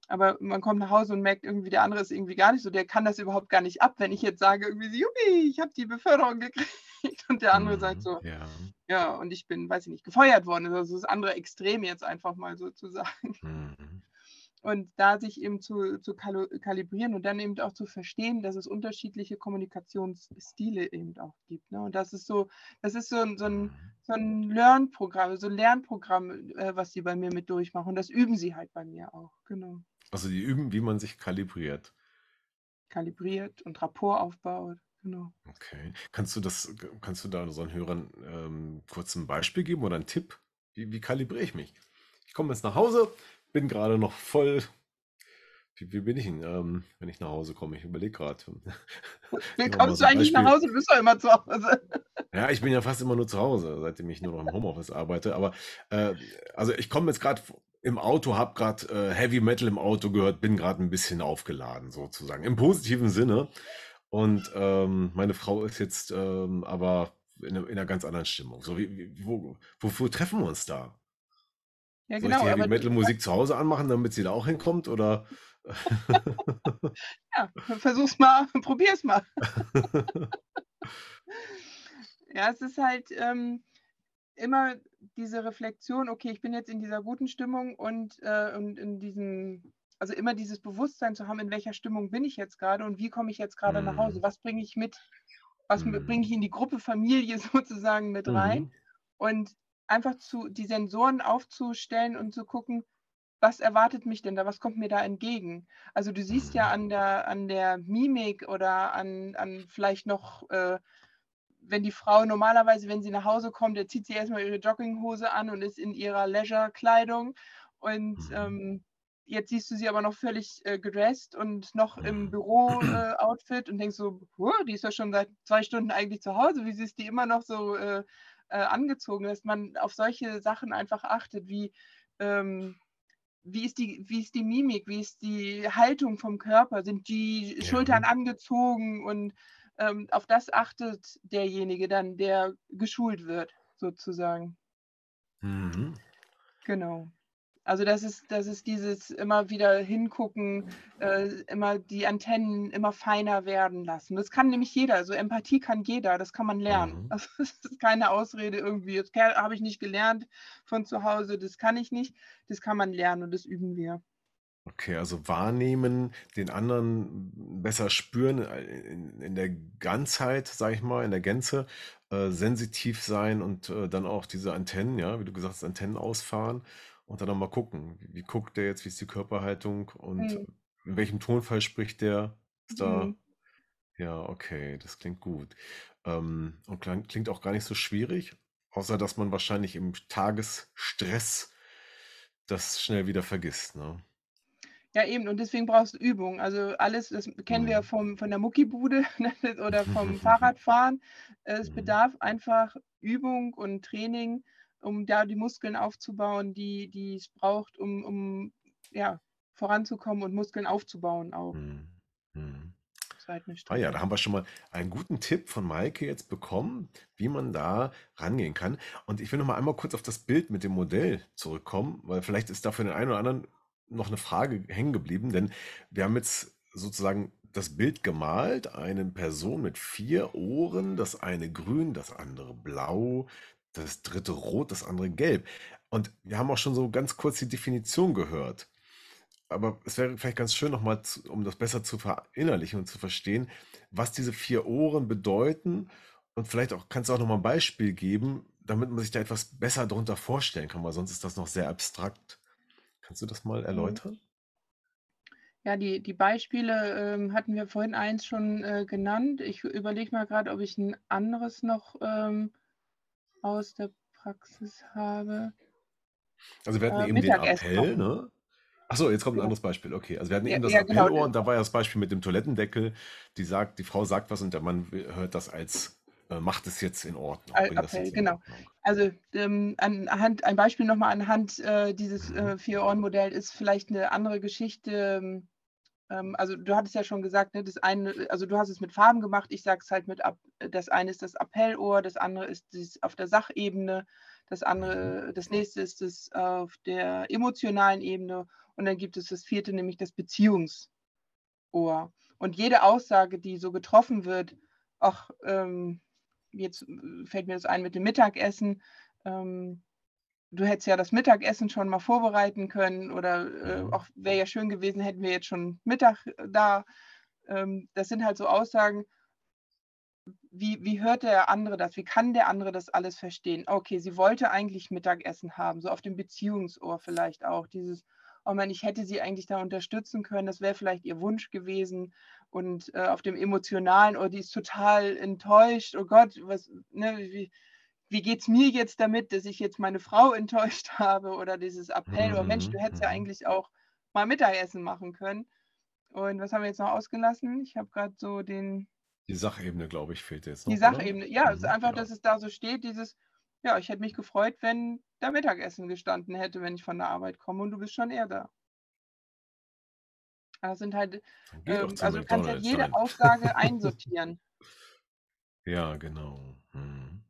aber man kommt nach Hause und merkt irgendwie, der andere ist irgendwie gar nicht so, der kann das überhaupt gar nicht ab, wenn ich jetzt sage, irgendwie, Juppie, ich habe die Beförderung gekriegt und der andere mhm, sagt so, ja. ja, und ich bin, weiß ich nicht, gefeuert worden. Also das andere Extrem jetzt einfach mal sozusagen. Mhm. Und da sich eben zu, zu kalibrieren und dann eben auch zu verstehen, dass es unterschiedliche Kommunikationsstile eben auch gibt. Ne? Und das ist so, das ist so, so ein, mhm. so ein Lernprogramm, so ein Lernprogramm, äh, was sie bei mir mit durchmachen. Und das üben sie halt bei mir auch, genau. Also die üben, wie man sich kalibriert. Kalibriert und Rapport aufbaut, genau. Okay. Kannst du das, kannst du da unseren Hörern ähm, kurz ein Beispiel geben oder einen Tipp? Wie, wie kalibriere ich mich? Ich komme jetzt nach Hause, bin gerade noch voll. Wie, wie bin ich denn, ähm, wenn ich nach Hause komme? Ich überlege gerade. Wie kommst du eigentlich Beispiel. nach Hause? Du bist doch immer zu Hause. Ja, ich bin ja fast immer nur zu Hause, seitdem ich nur noch im Homeoffice arbeite. Aber äh, also ich komme jetzt gerade im Auto, habe gerade äh, Heavy Metal im Auto gehört, bin gerade ein bisschen aufgeladen sozusagen. Im positiven Sinne. Und ähm, meine Frau ist jetzt ähm, aber in, in, einer ganz anderen Stimmung. So, wie, wie, wo, wofür treffen wir uns da? Ja, Soll ich genau, die Heavy Metal Musik zu Hause anmachen, damit sie da auch hinkommt? Oder? ja, versuch's mal, probier's mal. ja, es ist halt ähm, immer diese Reflexion, okay, ich bin jetzt in dieser guten Stimmung und, äh, und in diesem, also immer dieses Bewusstsein zu haben, in welcher Stimmung bin ich jetzt gerade und wie komme ich jetzt gerade mm. nach Hause? Mhm. Was bringe ich mit? Was mm. bringe ich in die Gruppe Familie sozusagen mit rein? Mm. Und einfach zu, die Sensoren aufzustellen und zu gucken, was erwartet mich denn da, was kommt mir da entgegen? Also du siehst ja an der, an der Mimik oder an, an vielleicht noch, äh, wenn die Frau normalerweise, wenn sie nach Hause kommt, dann zieht sie erstmal ihre Jogginghose an und ist in ihrer Leisure-Kleidung und mhm. ähm, jetzt siehst du sie aber noch völlig äh, gedresst und noch im. Büro-Outfit äh, und denkst so, die ist ja schon seit zwei Stunden eigentlich zu Hause, wie siehst die immer noch so äh, äh, angezogen, dass man auf solche Sachen einfach achtet, wie, ähm, wie, ist die, wie ist die Mimik, wie ist die Haltung vom Körper, sind die ja. Schultern angezogen und ähm, auf das achtet derjenige dann, der geschult wird, sozusagen. Mhm. Genau. Also das ist, das ist dieses immer wieder hingucken, äh, immer die Antennen immer feiner werden lassen. Das kann nämlich jeder. Also Empathie kann jeder, das kann man lernen. Mhm. Also das ist keine Ausrede irgendwie. Das habe ich nicht gelernt von zu Hause, das kann ich nicht. Das kann man lernen und das üben wir. Okay, also wahrnehmen, den anderen besser spüren äh, in, in der Ganzheit, sage ich mal, in der Gänze, äh, sensitiv sein und äh, dann auch diese Antennen, ja, wie du gesagt hast, Antennen ausfahren und dann nochmal gucken, wie, wie guckt der jetzt, wie ist die Körperhaltung und Mhm. in welchem Tonfall spricht der? Ist da, Mhm. ja, okay, das klingt gut. Ähm, und klang, klingt auch gar nicht so schwierig, außer dass man wahrscheinlich im Tagesstress das schnell wieder vergisst, ne? Ja, eben, und deswegen brauchst du Übung. Also alles, das kennen wir Mhm. vom, von der Muckibude ne, oder vom Fahrradfahren. Es Mhm. bedarf einfach Übung und Training um da die Muskeln aufzubauen, die, die es braucht, um, um ja, voranzukommen und Muskeln aufzubauen auch. Hm. Hm. Ah ja, da haben wir schon mal einen guten Tipp von Maike jetzt bekommen, wie man da rangehen kann. Und ich will noch mal einmal kurz auf das Bild mit dem Modell zurückkommen, weil vielleicht ist da für den einen oder anderen noch eine Frage hängen geblieben, denn wir haben jetzt sozusagen das Bild gemalt, eine Person mit vier Ohren, das eine grün, das andere blau, das dritte rot, das andere gelb. Und wir haben auch schon so ganz kurz die Definition gehört. Aber es wäre vielleicht ganz schön nochmal, um das besser zu verinnerlichen und zu verstehen, was diese vier Ohren bedeuten. Und vielleicht auch kannst du auch nochmal ein Beispiel geben, damit man sich da etwas besser darunter vorstellen kann, weil sonst ist das noch sehr abstrakt. Kannst du das mal mhm. erläutern? Ja, die, die Beispiele ähm, hatten wir vorhin eins schon äh, genannt. Ich überlege mal gerade, ob ich ein anderes noch ähm, aus der Praxis habe. Also wir hatten äh, eben den Appell, ne? Achso, jetzt kommt ein anderes Beispiel. Okay, also wir hatten ja, eben das ja, genau. Appellohr genau. und da war ja das Beispiel mit dem Toilettendeckel. Die sagt, die Frau sagt was und der Mann hört das als äh, macht es jetzt in Ordnung. Appell, genau. Also ähm, anhand, ein Beispiel nochmal anhand äh, dieses mhm. äh, Vier-Ohren-Modell ist vielleicht eine andere Geschichte. Ähm, also du hattest ja schon gesagt, ne, das eine, also du hast es mit Farben gemacht, ich sage es halt mit ab, das eine ist das Appellohr, das andere ist das auf der Sachebene, das andere, das nächste ist es auf der emotionalen Ebene Und dann gibt es das vierte, nämlich das Beziehungsohr. Und jede Aussage, die so getroffen wird, auch ähm, jetzt äh, fällt mir das ein mit dem Mittagessen, ähm, du hättest ja das Mittagessen schon mal vorbereiten können oder äh, auch wäre ja schön gewesen, hätten wir jetzt schon Mittag da. Ähm, das sind halt so Aussagen, wie, wie hört der andere das? Wie kann der andere das alles verstehen? Okay, sie wollte eigentlich Mittagessen haben, so auf dem Beziehungsohr vielleicht auch. Dieses, oh Mann, ich hätte sie eigentlich da unterstützen können, das wäre vielleicht ihr Wunsch gewesen. Und äh, auf dem emotionalen, oh, die ist total enttäuscht, oh Gott, was, ne, wie, wie geht es mir jetzt damit, dass ich jetzt meine Frau enttäuscht habe oder dieses Appell, mhm. oh Mensch, du hättest ja mhm. eigentlich auch mal Mittagessen machen können. Und was haben wir jetzt noch ausgelassen? Ich habe gerade so den. Die Sachebene, glaube ich, fehlt jetzt noch. Die Sachebene, oder? ja, mhm, es ist einfach, genau. dass es da so steht, dieses, ja, ich hätte mich gefreut, wenn da Mittagessen gestanden hätte, wenn ich von der Arbeit komme und du bist schon eher da. Das sind halt, ähm, also du kannst ja jede sein. Aussage einsortieren. Ja, genau. Hm.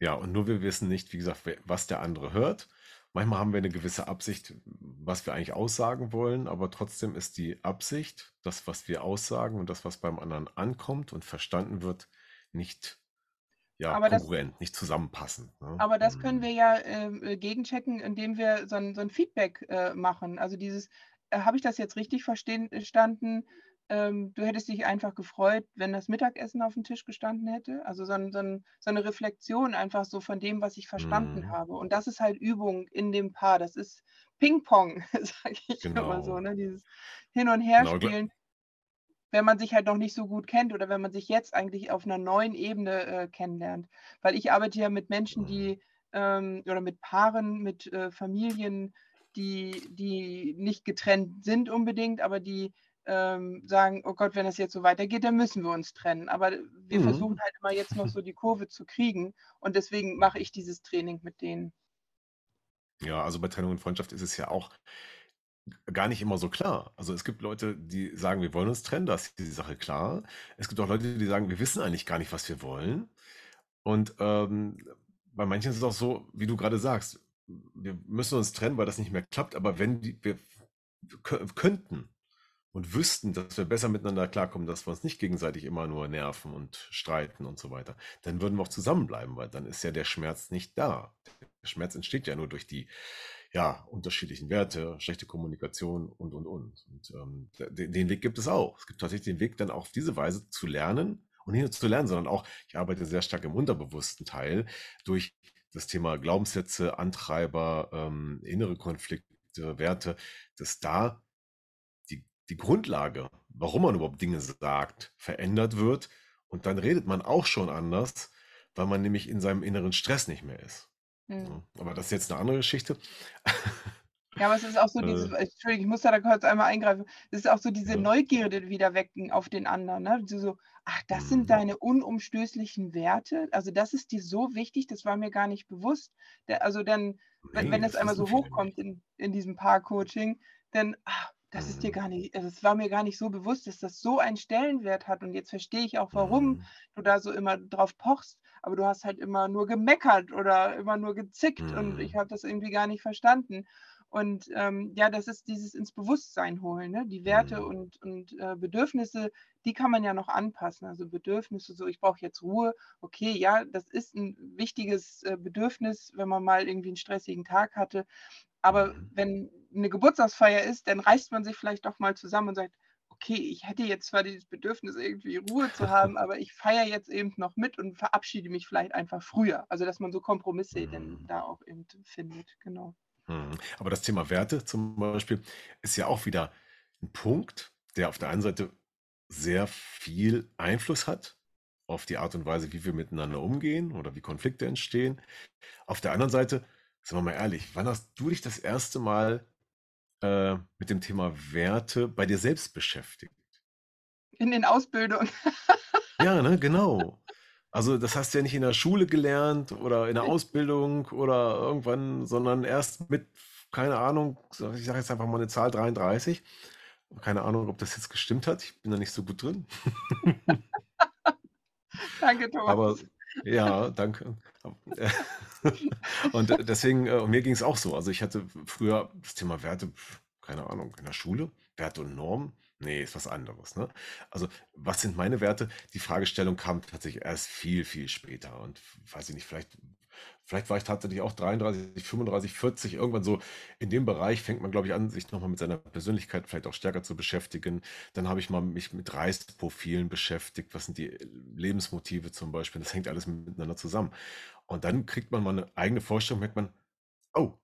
Ja, und nur wir wissen nicht, wie gesagt, was der andere hört. Manchmal haben wir eine gewisse Absicht, was wir eigentlich aussagen wollen, aber trotzdem ist die Absicht, das, was wir aussagen und das, was beim anderen ankommt und verstanden wird, nicht ja, Aber das, kongruent, nicht zusammenpassend. Ne? aber das können mhm. wir ja ähm, äh, gegenchecken, indem wir so ein, so ein Feedback äh, machen. Also dieses, äh, habe ich das jetzt richtig verstanden? Ähm, du hättest dich einfach gefreut, wenn das Mittagessen auf dem Tisch gestanden hätte. Also so, ein, so, ein, so eine Reflexion einfach so von dem, was ich verstanden mhm. habe. Und das ist halt Übung in dem Paar. Das ist Ping-Pong, sage ich genau. immer so, ne? dieses Hin- und Herspielen. Genau. Wenn man sich halt noch nicht so gut kennt oder wenn man sich jetzt eigentlich auf einer neuen Ebene äh, kennenlernt. Weil ich arbeite ja mit Menschen, die mhm. ähm, oder mit Paaren, mit äh, Familien, die, die nicht getrennt sind unbedingt, aber die ähm, sagen, oh Gott, wenn das jetzt so weitergeht, dann müssen wir uns trennen. Aber wir mhm. versuchen halt immer jetzt noch so die Kurve zu kriegen und deswegen mache ich dieses Training mit denen. Ja, also bei Trennung und Freundschaft ist es ja auch gar nicht immer so klar. Also es gibt Leute, die sagen, wir wollen uns trennen, da ist die Sache klar. Es gibt auch Leute, die sagen, wir wissen eigentlich gar nicht, was wir wollen. Und ähm, bei manchen ist es auch so, wie du gerade sagst, wir müssen uns trennen, weil das nicht mehr klappt. Aber wenn die, wir könnten, und wüssten, dass wir besser miteinander klarkommen, dass wir uns nicht gegenseitig immer nur nerven und streiten und so weiter, dann würden wir auch zusammenbleiben, weil dann ist ja der Schmerz nicht da. Der Schmerz entsteht ja nur durch die ja, unterschiedlichen Werte, schlechte Kommunikation und, und, und. Und ähm, den, den Weg gibt es auch. Es gibt tatsächlich den Weg, dann auch auf diese Weise zu lernen und nicht nur zu lernen, sondern auch, ich arbeite sehr stark im unterbewussten Teil, durch das Thema Glaubenssätze, Antreiber, ähm, innere Konflikte, Werte, dass da die Grundlage, warum man überhaupt Dinge sagt, verändert wird. Und dann redet man auch schon anders, weil man nämlich in seinem inneren Stress nicht mehr ist. Mhm. Aber das ist jetzt eine andere Geschichte. Ja, aber es ist auch so äh. Entschuldigung, ich muss da kurz einmal eingreifen, es ist auch so diese ja. Neugierde wieder wecken auf den anderen. Ne? So, ach, das mhm. sind deine unumstößlichen Werte. Also das ist dir so wichtig, das war mir gar nicht bewusst. Also dann, nee, wenn es einmal so hochkommt in, in diesem Paar-Coaching, dann, ach, das ist dir mhm. gar nicht, also es war mir gar nicht so bewusst, dass das so einen Stellenwert hat. Und jetzt verstehe ich auch, warum mhm. du da so immer drauf pochst. Aber du hast halt immer nur gemeckert oder immer nur gezickt und ich mhm. habe das irgendwie gar nicht verstanden. Und ähm, ja, das ist dieses ins Bewusstsein holen. Ne? Die Werte und, und äh, Bedürfnisse, die kann man ja noch anpassen. Also Bedürfnisse, so ich brauche jetzt Ruhe. Okay, ja, das ist ein wichtiges äh, Bedürfnis, wenn man mal irgendwie einen stressigen Tag hatte. Aber mhm. wenn eine Geburtstagsfeier ist, dann reißt man sich vielleicht doch mal zusammen und sagt, okay, ich hätte jetzt zwar dieses Bedürfnis, irgendwie Ruhe zu haben, aber ich feiere jetzt eben noch mit und verabschiede mich vielleicht einfach früher. Also dass man so Kompromisse mhm. dann da auch eben findet, genau. Mhm. Aber das Thema Werte zum Beispiel ist ja auch wieder ein Punkt, der auf der einen Seite sehr viel Einfluss hat auf die Art und Weise, wie wir miteinander umgehen oder wie Konflikte entstehen. Auf der anderen Seite Sagen wir mal ehrlich, wann hast du dich das erste Mal äh, mit dem Thema Werte bei dir selbst beschäftigt? In den Ausbildungen. Ja, ne, genau. Also das hast du ja nicht in der Schule gelernt oder in der Ausbildung oder irgendwann, sondern erst mit, keine Ahnung, ich sage jetzt einfach mal eine Zahl 33. Keine Ahnung, ob das jetzt gestimmt hat. Ich bin da nicht so gut drin. Danke, Thomas. Aber ja, danke. Und deswegen, äh, mir ging es auch so. Also ich hatte früher das Thema Werte, keine Ahnung, in der Schule, Werte und Normen. Nee, ist was anderes, ne? Also, was sind meine Werte? Die Fragestellung kam tatsächlich erst viel, viel später und weiß ich nicht, vielleicht vielleicht war ich tatsächlich auch 33, 35, 40, irgendwann so in dem Bereich fängt man, glaube ich, an, sich nochmal mit seiner Persönlichkeit vielleicht auch stärker zu beschäftigen. Dann habe ich mal mich mit Reisprofilen beschäftigt. Was sind die Lebensmotive zum Beispiel? Das hängt alles miteinander zusammen. Und dann kriegt man mal eine eigene Vorstellung, merkt man, oh,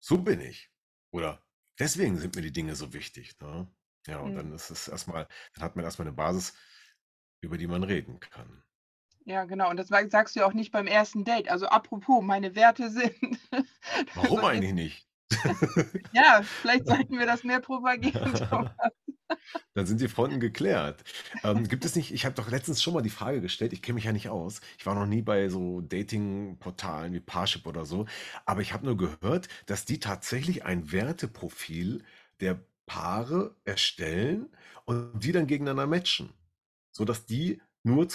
so bin ich. Oder deswegen sind mir die Dinge so wichtig, ne? Ja, und Mhm. dann ist es erstmal, dann hat man erstmal eine Basis, über die man reden kann. Ja, genau. Und das sagst du ja auch nicht beim ersten Date. Also, apropos, meine Werte sind Warum so jetzt eigentlich nicht? ja, vielleicht sollten wir das mehr propagieren. Dann sind die Fronten geklärt. Ähm, gibt es nicht ich habe doch letztens schon mal die Frage gestellt, ich kenne mich ja nicht aus. Ich war noch nie bei so Dating-Portalen wie Parship oder so, aber ich habe nur gehört, dass die tatsächlich ein Werteprofil der Paare erstellen und die dann gegeneinander matchen, sodass die nur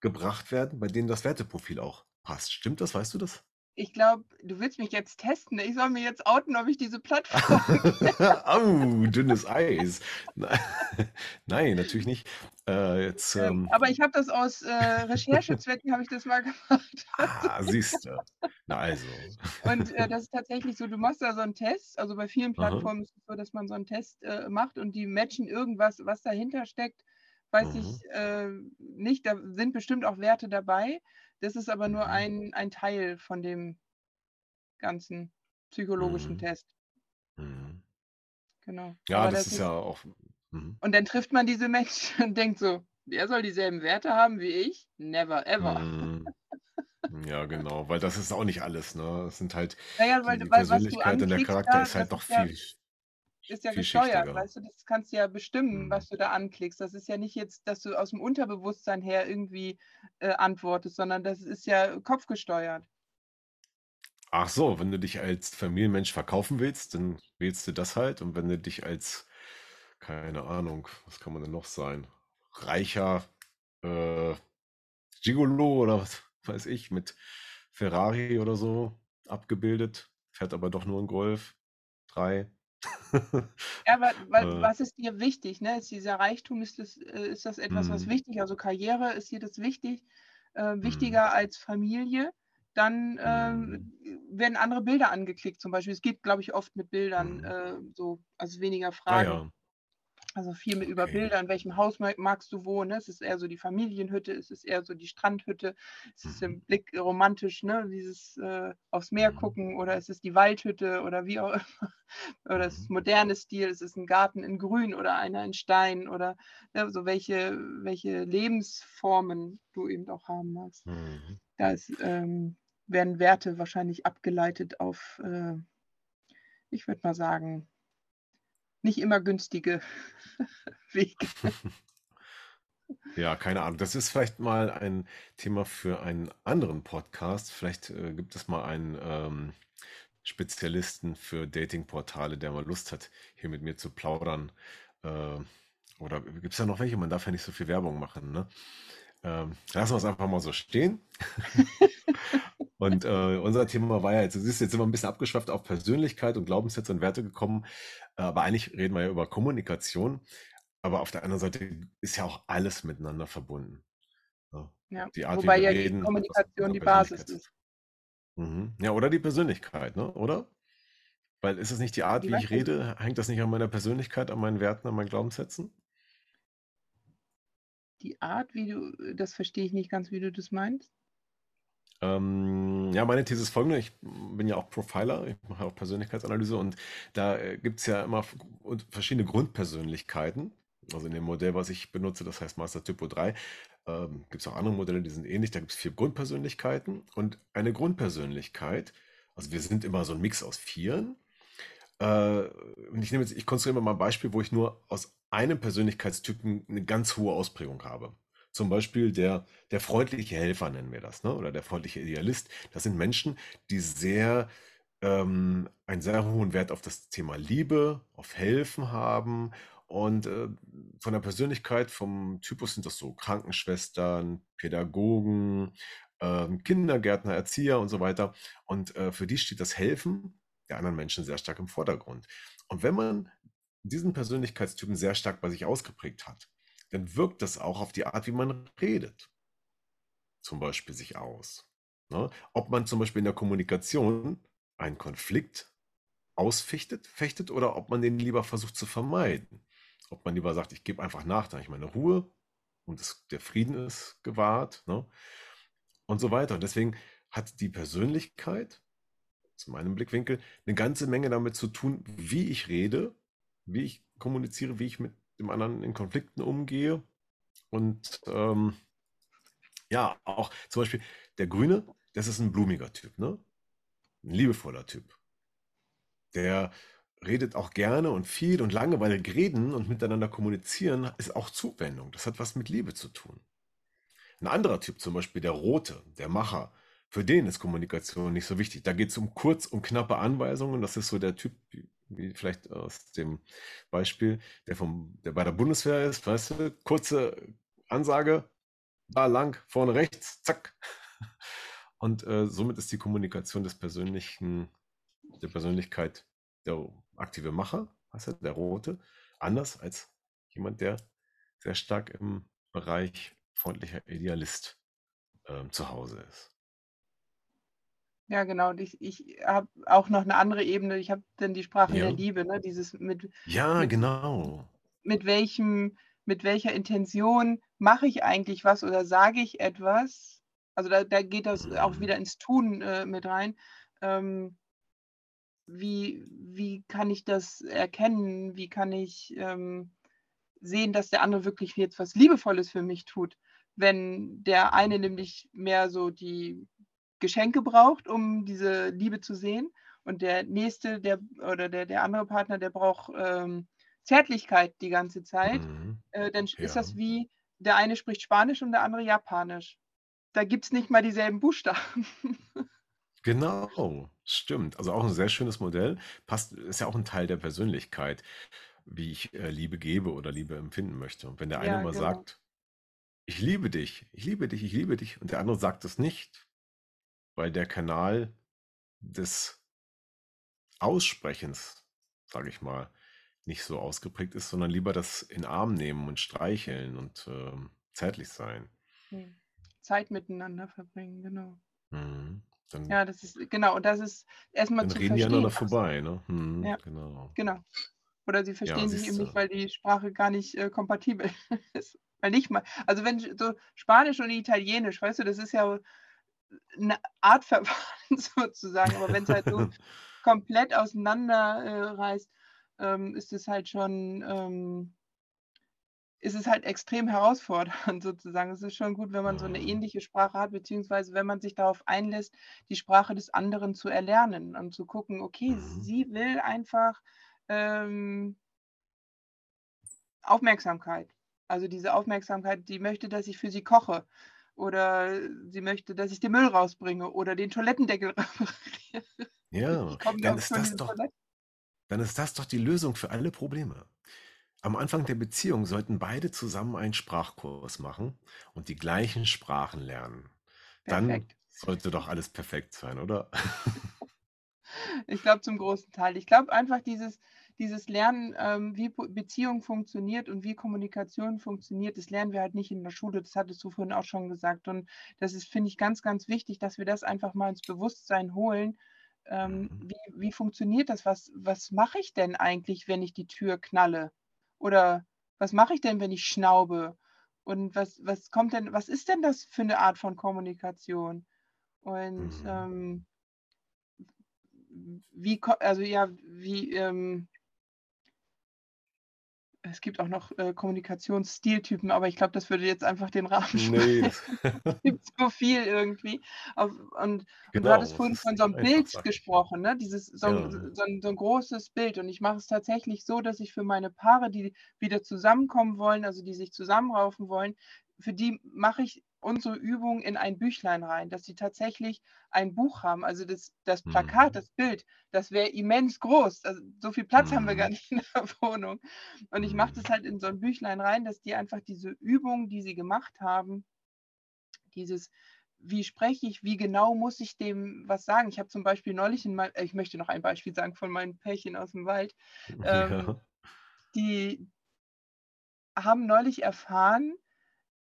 zusammengebracht werden, bei denen das Werteprofil auch passt. Stimmt das? Weißt du das? Ich glaube, du willst mich jetzt testen. Ich soll mir jetzt outen, ob ich diese Plattform. Au, dünnes Eis. Nei nein, natürlich nicht. Äh, jetzt, Ähm, ähm aber ich habe das aus, äh, Recherchezwecken habe ich das mal gemacht. Ah, siehst du. Na also. Und, äh, das ist tatsächlich so, du machst da so 'n Test. Also, bei vielen Aha. Plattformen ist es so, dass man so 'n Test, äh, macht und die matchen irgendwas, was dahinter steckt, weiß Mhm. ich, äh, nicht. Da sind bestimmt auch Werte dabei. Das ist aber nur Mhm. ein ein Teil von dem ganzen psychologischen Mhm. Test. Mhm. Genau. Ja, das das ist ja auch mhm. und dann trifft man diese Menschen und denkt so: „Der soll dieselben Werte haben wie ich? Never ever.“ Mhm. Ja, genau, weil das ist auch nicht alles, ne? Es sind halt Na ja, weil die weil Persönlichkeit und der Charakter da, ist halt noch ist ja viel ist ja gesteuert, weißt du? Das kannst du ja bestimmen, Mhm. was du da anklickst. Das ist ja nicht jetzt, dass du aus'm Unterbewusstsein her irgendwie, äh, antwortest, sondern das ist ja kopfgesteuert. Ach so, wenn du dich als Familienmensch verkaufen willst, dann wählst du das halt und wenn du dich als keine Ahnung, was kann man denn noch sein? Reicher, äh, Gigolo oder was weiß ich, mit Ferrari oder so abgebildet, fährt aber doch nur 'n Golf 3. Ja, weil weil Äh was ist dir wichtig, ne? Ist dieser Reichtum ist das äh, ist das etwas, was Mhm. wichtig also, Karriere, ist dir das wichtig äh, Mhm. wichtiger als Familie? Dann, Mhm. ähm, werden andere Bilder angeklickt zum Beispiel. Es geht, glaube ich, oft mit Bildern, Mhm. äh, so also, weniger Ah Fragen. Also, viel mit über Okay. Bilder, in welchem Haus ma magst du wohnen, ne? Ist es eher so die Familienhütte? Ist es eher so die Strandhütte? Ist es der Mhm. Blick romantisch, ne, dieses, äh, aufs Meer Mhm. gucken oder ist es die Waldhütte oder wie auch immer? Oder ist es Mhm. moderne Stil? Ist es 'n Garten in Grün oder einer in Stein oder, ne, so welche welche Lebensformen du eben auch haben magst. Mhm. Da ist ähm, werden Werte wahrscheinlich abgeleitet auf, äh ich würde mal sagen nicht immer günstige Wege. Ja, keine Ahnung. Das ist vielleicht mal ein Thema für einen anderen Podcast. Vielleicht, äh, gibt es mal einen, ähm, Spezialisten für Datingportale, der mal Lust hat, hier mit mir zu plaudern. Äh, oder gibt's da noch welche? Man darf ja nicht so viel Werbung machen, ne? Ähm, lassen wir's einfach mal so stehen. Und, äh, unser Thema war ja jetzt siehst du, jetzt sind wir 'n bisschen abgeschweift auf Persönlichkeit und Glaubenssätze und Werte gekommen, aber eigentlich reden wir ja über Kommunikation. Aber auf der anderen Seite ist ja auch alles miteinander verbunden? Ja, Die Art, wie wobei wir ja die reden, mit Kommunikation die Basis ist. Mhm. Ja, oder die Persönlichkeit, ne, oder? Weil ist es nicht die Art, Die wie ich rede hängt das nicht an meiner Persönlichkeit, an meinen Werten, an meinen Glaubenssätzen? Die Art, wie du äh, das verstehe ich nicht ganz, wie du das meinst. Ähm, ja, meine These ist folgende: Ich bin ja auch Profiler, ich mache auch Persönlichkeitsanalyse und da, äh, gibt's ja immer verschiedene Grundpersönlichkeiten. Also, in dem Modell, was ich benutze, das heißt Master Typo 3, ähm, gibt's auch andere Modelle, die sind ähnlich. Da gibt's 4 Grundpersönlichkeiten und eine Grundpersönlichkeit also, wir sind immer so 'n Mix aus Vieren. Äh, ich nehme jetzt ich konstruiere mal 'n Beispiel, wo ich nur aus einem Persönlichkeitstypen 'ne ganz hohe Ausprägung habe. Zum Beispiel der der freundliche Helfer nennen wir das, ne, oder der freundliche Idealist. Das sind Menschen, die sehr ähm, einen sehr hohen Wert auf das Thema Liebe, auf Helfen haben und, äh, von der Persönlichkeit, vom Typus sind das so Krankenschwestern, Pädagogen, ähm, Kindergärtner, Erzieher und so weiter. Und äh, für die steht das Helfen der anderen Menschen sehr stark im Vordergrund. Und wenn man diesen Persönlichkeitstypen sehr stark bei sich ausgeprägt hat, dann wirkt das auch auf die Art, wie man redet, zum Beispiel sich aus. Ne? Ob man zum Beispiel in der Kommunikation einen Konflikt ausfechtet fechtet, oder ob man den lieber versucht zu vermeiden. Ob man lieber sagt, ich gebe einfach nach, dann habe ich meine Ruhe und es, der Frieden ist gewahrt ne? und so weiter. Und deswegen hat die Persönlichkeit, zu meinem Blickwinkel, eine ganze Menge damit zu tun, wie ich rede, wie ich kommuniziere, wie ich mit dem anderen in Konflikten umgehe. Und ähm, ja, auch zum Beispiel der Grüne, das ist ein blumiger Typ, ne? Ein liebevoller Typ. Der redet auch gerne und viel und lange, weil reden und miteinander kommunizieren ist auch Zuwendung. Das hat was mit Liebe zu tun. Ein anderer Typ, zum Beispiel der Rote, der Macher, für den ist Kommunikation nicht so wichtig. Da geht es um kurz und knappe Anweisungen. Das ist so der Typ, wie vielleicht aus dem Beispiel, der, vom, der bei der Bundeswehr ist, weißt du, kurze Ansage, da lang, vorne rechts, zack. Und äh, somit ist die Kommunikation des persönlichen, der Persönlichkeit der aktive Macher, heißt er, der Rote, anders als jemand, der sehr stark im Bereich freundlicher Idealist äh, zu Hause ist. Ja, genau. Und ich, ich habe auch noch eine andere Ebene. Ich habe dann die Sprache Ja. der Liebe, ne? Dieses mit, Ja, mit, genau. mit welchem, mit welcher Intention mache ich eigentlich was oder sage ich etwas? Also da, da geht das auch wieder Mhm. ins Tun äh, mit rein. Ähm, wie, wie kann ich das erkennen? Wie kann ich ähm, sehen, dass der andere wirklich jetzt was Liebevolles für mich tut? Wenn der eine nämlich mehr so die Geschenke braucht, um diese Liebe zu sehen, und der nächste, der oder der, der andere Partner, der braucht ähm, Zärtlichkeit die ganze Zeit, Mhm. äh, dann ist das Ja. wie, der eine spricht Spanisch und der andere Japanisch. Da gibt es nicht mal dieselben Buchstaben. Genau, stimmt. Also auch ein sehr schönes Modell. Passt, ist ja auch ein Teil der Persönlichkeit, wie ich äh, Liebe gebe oder Liebe empfinden möchte. Und wenn der eine Ja, mal genau. sagt, ich liebe dich, ich liebe dich, ich liebe dich, und der andere sagt es nicht, weil der Kanal des Aussprechens, sage ich mal, nicht so ausgeprägt ist, sondern lieber das in Arm nehmen und streicheln und ähm, zärtlich sein. Zeit miteinander verbringen, genau. Mhm. Dann, Ja, das ist, genau, und das ist erstmal zu reden die aneinander verstehen. vorbei, ne? Mhm, Ja, genau. genau. Oder sie Ja, verstehen sich siehst eben nicht, weil die Sprache gar nicht äh, kompatibel ist. Weil nicht mal, also wenn so Spanisch und Italienisch, weißt du, das ist ja eine Art Verfahren sozusagen, aber wenn es halt so komplett auseinander äh, reißt, ähm, ist es halt schon, ähm, ist es halt extrem herausfordernd sozusagen. Es ist schon gut, wenn man so eine Mhm. ähnliche Sprache hat, beziehungsweise wenn man sich darauf einlässt, die Sprache des anderen zu erlernen und zu gucken, okay, Mhm. sie will einfach ähm, Aufmerksamkeit. Also diese Aufmerksamkeit, die möchte, dass ich für sie koche. Oder sie möchte, dass ich den Müll rausbringe oder den Toilettendeckel repariere. Ja, dann ist das doch, Toilette. dann ist das doch die Lösung für alle Probleme. Am Anfang der Beziehung sollten beide zusammen einen Sprachkurs machen und die gleichen Sprachen lernen. Dann Perfekt. sollte doch alles perfekt sein, oder? Ich glaube zum großen Teil. Ich glaube einfach dieses, dieses Lernen, ähm, wie Beziehung funktioniert und wie Kommunikation funktioniert, das lernen wir halt nicht in der Schule. Das hattest du vorhin auch schon gesagt. Und das ist, finde ich, ganz, ganz wichtig, dass wir das einfach mal ins Bewusstsein holen. Ähm, Mhm. wie, wie funktioniert das? Was, was mache ich denn eigentlich, wenn ich die Tür knalle? Oder was mache ich denn, wenn ich schnaube? Und was, was kommt denn, was ist denn das für eine Art von Kommunikation? Und Mhm. ähm, wie, also ja, wie, ähm, es gibt auch noch äh, Kommunikationsstiltypen, aber ich glaube, das würde jetzt einfach den Rahmen Nee, Es gibt so viel irgendwie. Auf, und, und du genau, hattest es vorhin von so einem Bild ich. gesprochen, ne? Dieses, so, Ja. so, ein, so ein großes Bild. Und ich mache es tatsächlich so, dass ich für meine Paare, die wieder zusammenkommen wollen, also die sich zusammenraufen wollen, für die mache ich unsere Übung in ein Büchlein rein, dass sie tatsächlich ein Buch haben. Also das, das Plakat, Mhm. das Bild, das wäre immens groß. Also so viel Platz haben wir gar Mhm. nicht in der Wohnung. Und ich mache das Mhm. halt in so ein Büchlein rein, dass die einfach diese Übung, die sie gemacht haben, dieses wie spreche ich, wie genau muss ich dem was sagen? Ich habe zum Beispiel neulich in mein, ich möchte noch ein Beispiel sagen von meinen Pärchen aus dem Wald. Ähm, Ja. die haben neulich erfahren,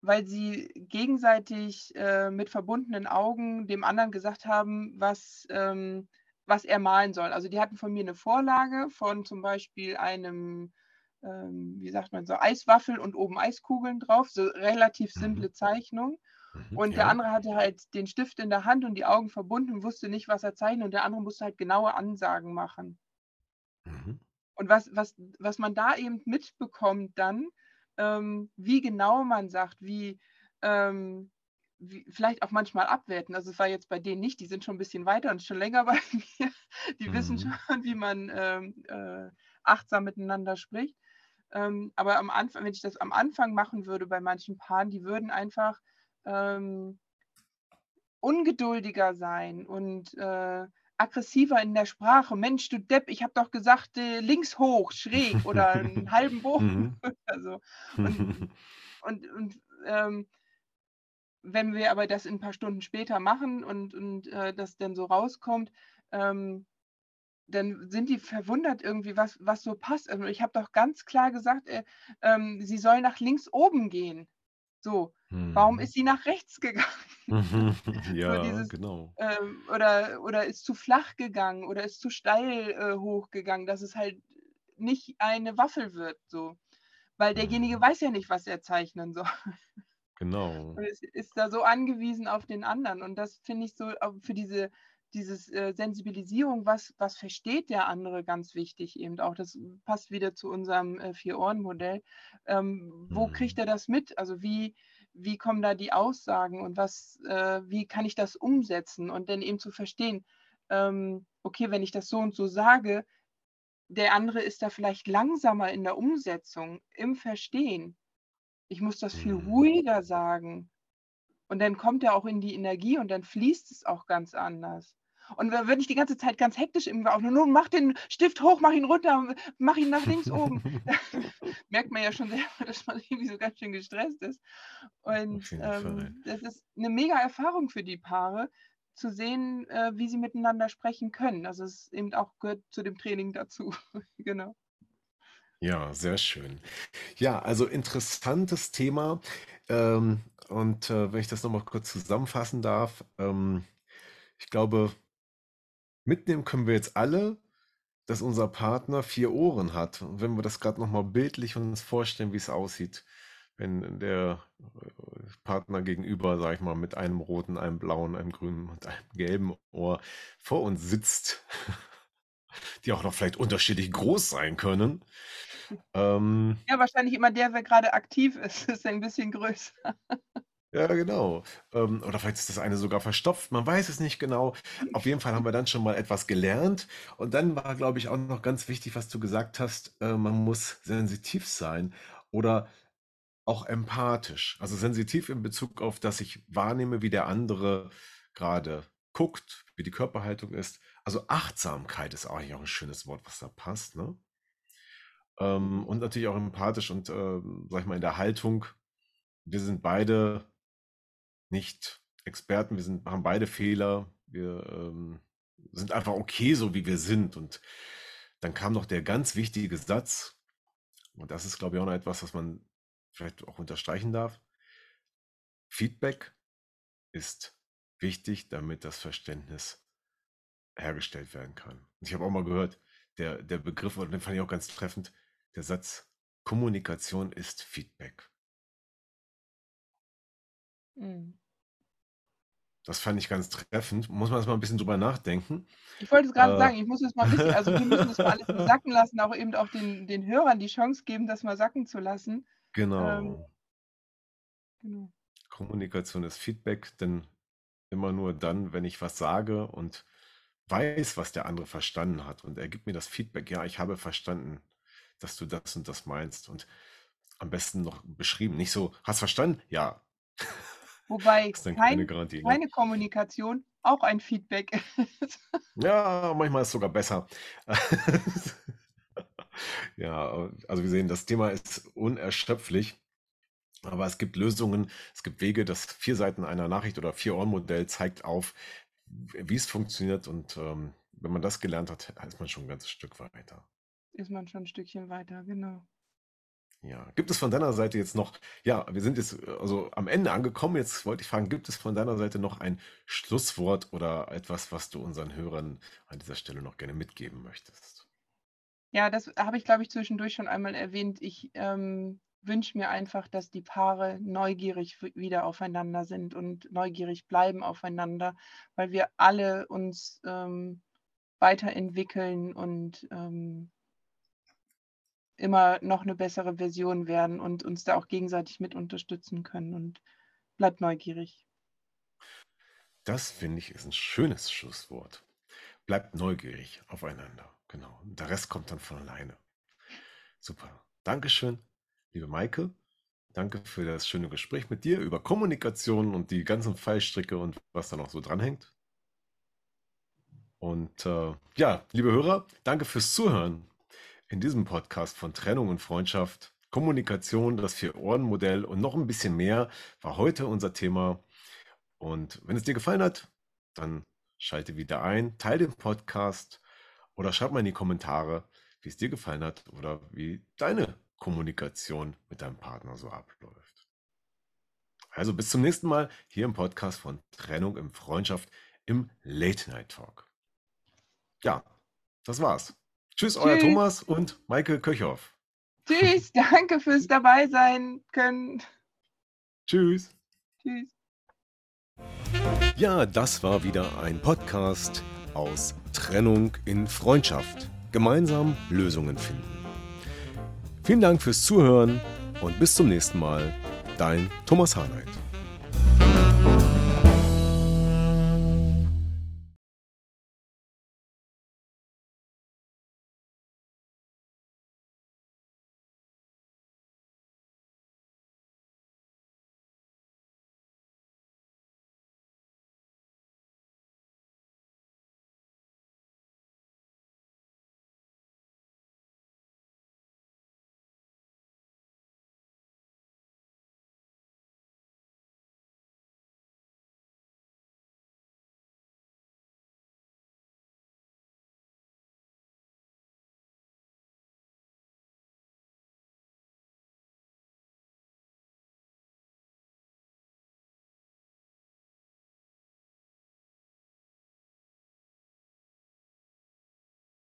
weil sie gegenseitig äh, mit verbundenen Augen dem anderen gesagt haben, was, ähm, was er malen soll. Also die hatten von mir eine Vorlage von zum Beispiel einem, ähm, wie sagt man so, Eiswaffel und oben Eiskugeln drauf, so relativ Mhm. simple Zeichnung. Mhm. Und der Ja. andere hatte halt den Stift in der Hand und die Augen verbunden und wusste nicht, was er zeichnet. Und der andere musste halt genaue Ansagen machen. Mhm. Und was, was, was man da eben mitbekommt dann, ähm, wie genau man sagt, wie, ähm, wie vielleicht auch manchmal abwerten. Also es war jetzt bei denen nicht, die sind schon ein bisschen weiter und schon länger bei mir. Die wissen Mhm. schon, wie man ähm, äh, achtsam miteinander spricht. Ähm, aber am Anfang, wenn ich das am Anfang machen würde bei manchen Paaren, die würden einfach ähm, ungeduldiger sein und äh, aggressiver in der Sprache. Mensch, du Depp, ich habe doch gesagt, äh, links hoch, schräg oder einen halben Bogen. Also, und und, und ähm, wenn wir aber das ein paar Stunden später machen und, und äh, das dann so rauskommt, ähm, dann sind die verwundert irgendwie, was, was so passt. Also ich habe doch ganz klar gesagt, äh, ähm, sie soll nach links oben gehen. So, warum Mhm. ist sie nach rechts gegangen? Ja, dieses, genau. ähm, oder, oder ist zu flach gegangen oder ist zu steil äh, hochgegangen, dass es halt nicht eine Waffel wird, so. Weil derjenige Mhm. weiß ja nicht, was er zeichnen soll. Genau. Und es ist da so angewiesen auf den anderen. Und das finde ich so für diese dieses äh, Sensibilisierung, was, was versteht der andere, ganz wichtig eben auch. Das passt wieder zu unserem äh, Vier-Ohren-Modell. Ähm, wo kriegt Mhm. er das mit? Also wie, wie kommen da die Aussagen und was, äh, wie kann ich das umsetzen? Und dann eben zu verstehen, ähm, okay, wenn ich das so und so sage, der andere ist da vielleicht langsamer in der Umsetzung, im Verstehen. Ich muss das viel Mhm. ruhiger sagen. Und dann kommt er auch in die Energie und dann fließt es auch ganz anders. Und wenn ich die ganze Zeit ganz hektisch im auch nur mach den Stift hoch, mach ihn runter, mach ihn nach links oben, merkt man ja schon selber, dass man irgendwie so ganz schön gestresst ist. Auf Und ähm, das ist eine mega Erfahrung für die Paare, zu sehen, äh, wie sie miteinander sprechen können. Also es eben auch gehört zu dem Training dazu. genau. Ja, sehr schön. Ja, also interessantes Thema. Ähm, und äh, wenn ich das nochmal kurz zusammenfassen darf, ähm, ich glaube, mitnehmen können wir jetzt alle, dass unser Partner vier Ohren hat. Und wenn wir das gerade nochmal bildlich uns vorstellen, wie es aussieht, wenn der äh, Partner gegenüber, sag ich mal, mit einem roten, einem blauen, einem grünen und einem gelben Ohr vor uns sitzt, die auch noch vielleicht unterschiedlich groß sein können. Ähm, Ja, wahrscheinlich immer der, wer gerade aktiv ist, ist ein bisschen größer. Ja, genau. Ähm, oder vielleicht ist das eine sogar verstopft, man weiß es nicht genau. Auf jeden Fall haben wir dann schon mal etwas gelernt. Und dann war, glaube ich, auch noch ganz wichtig, was du gesagt hast, äh, man muss sensitiv sein oder auch empathisch. Also sensitiv in Bezug auf, dass ich wahrnehme, wie der andere gerade guckt, wie die Körperhaltung ist. Also Achtsamkeit ist eigentlich auch ein schönes Wort, was da passt, ne? Ähm, und natürlich auch empathisch und, ähm, sag ich mal, in der Haltung. Wir sind beide nicht Experten, wir sind, machen beide Fehler, wir ähm, sind einfach okay, so wie wir sind. Und dann kam noch der ganz wichtige Satz, und das ist, glaube ich, auch noch etwas, was man vielleicht auch unterstreichen darf. Feedback ist wichtig, damit das Verständnis hergestellt werden kann. Und ich habe auch mal gehört, der, der Begriff, und den fand ich auch ganz treffend, der Satz, Kommunikation ist Feedback. Mhm. Das fand ich ganz treffend. Muss man erst mal ein bisschen drüber nachdenken. Ich wollte es gerade Äh, sagen, ich muss es mal ein bisschen, also wir müssen das mal alles sacken lassen, auch eben auch den, den Hörern die Chance geben, das mal sacken zu lassen. Ähm, Genau. genau. Kommunikation ist Feedback, denn immer nur dann, wenn ich was sage und weiß, was der andere verstanden hat und er gibt mir das Feedback, ja, ich habe verstanden, dass du das und das meinst und am besten noch beschrieben, nicht so, hast verstanden? Ja. Wobei keine kein, Garantie, ne? keine Kommunikation auch ein Feedback ist. Ja, manchmal ist es sogar besser. Ja, also wir sehen, das Thema ist unerschöpflich. Aber es gibt Lösungen, es gibt Wege. Das vier Seiten einer Nachricht oder Vier-Ohren-Modell zeigt auf, wie es funktioniert. Und ähm, wenn man das gelernt hat, ist man schon ein ganzes Stück weiter. Ist man schon ein Stückchen weiter, genau. Ja, gibt es von deiner Seite jetzt noch, ja, wir sind jetzt also am Ende angekommen. Jetzt wollte ich fragen, gibt es von deiner Seite noch ein Schlusswort oder etwas, was du unseren Hörern an dieser Stelle noch gerne mitgeben möchtest? Ja, das habe ich, glaube ich, zwischendurch schon einmal erwähnt. Ich ähm, wünsche mir einfach, dass die Paare neugierig wieder aufeinander sind und neugierig bleiben aufeinander, weil wir alle uns ähm, weiterentwickeln und ähm, immer noch eine bessere Version werden und uns da auch gegenseitig mit unterstützen können. Und bleibt neugierig. Das finde ich ist ein schönes Schlusswort. Bleibt neugierig aufeinander. Genau. Und der Rest kommt dann von alleine. Super. Dankeschön, liebe Maike. Danke für das schöne Gespräch mit dir über Kommunikation und die ganzen Fallstricke und was da noch so dranhängt. Und äh, ja, liebe Hörer, danke fürs Zuhören in diesem Podcast von Trennung und Freundschaft, Kommunikation, das Vier-Ohren-Modell und noch ein bisschen mehr war heute unser Thema. Und wenn es dir gefallen hat, dann schalte wieder ein, teile den Podcast oder schreib mal in die Kommentare, wie es dir gefallen hat oder wie deine Kommunikation mit deinem Partner so abläuft. Also bis zum nächsten Mal hier im Podcast von Trennung im Freundschaft im Late Night Talk. Ja, das war's. Tschüss, euer Tschüss. Thomas und Maike Köchhoff. Tschüss, danke fürs dabei sein können. Tschüss. Tschüss. Ja, das war wieder ein Podcast aus Trennung in Freundschaft. Gemeinsam Lösungen finden. Vielen Dank fürs Zuhören und bis zum nächsten Mal. Dein Thomas Harnight.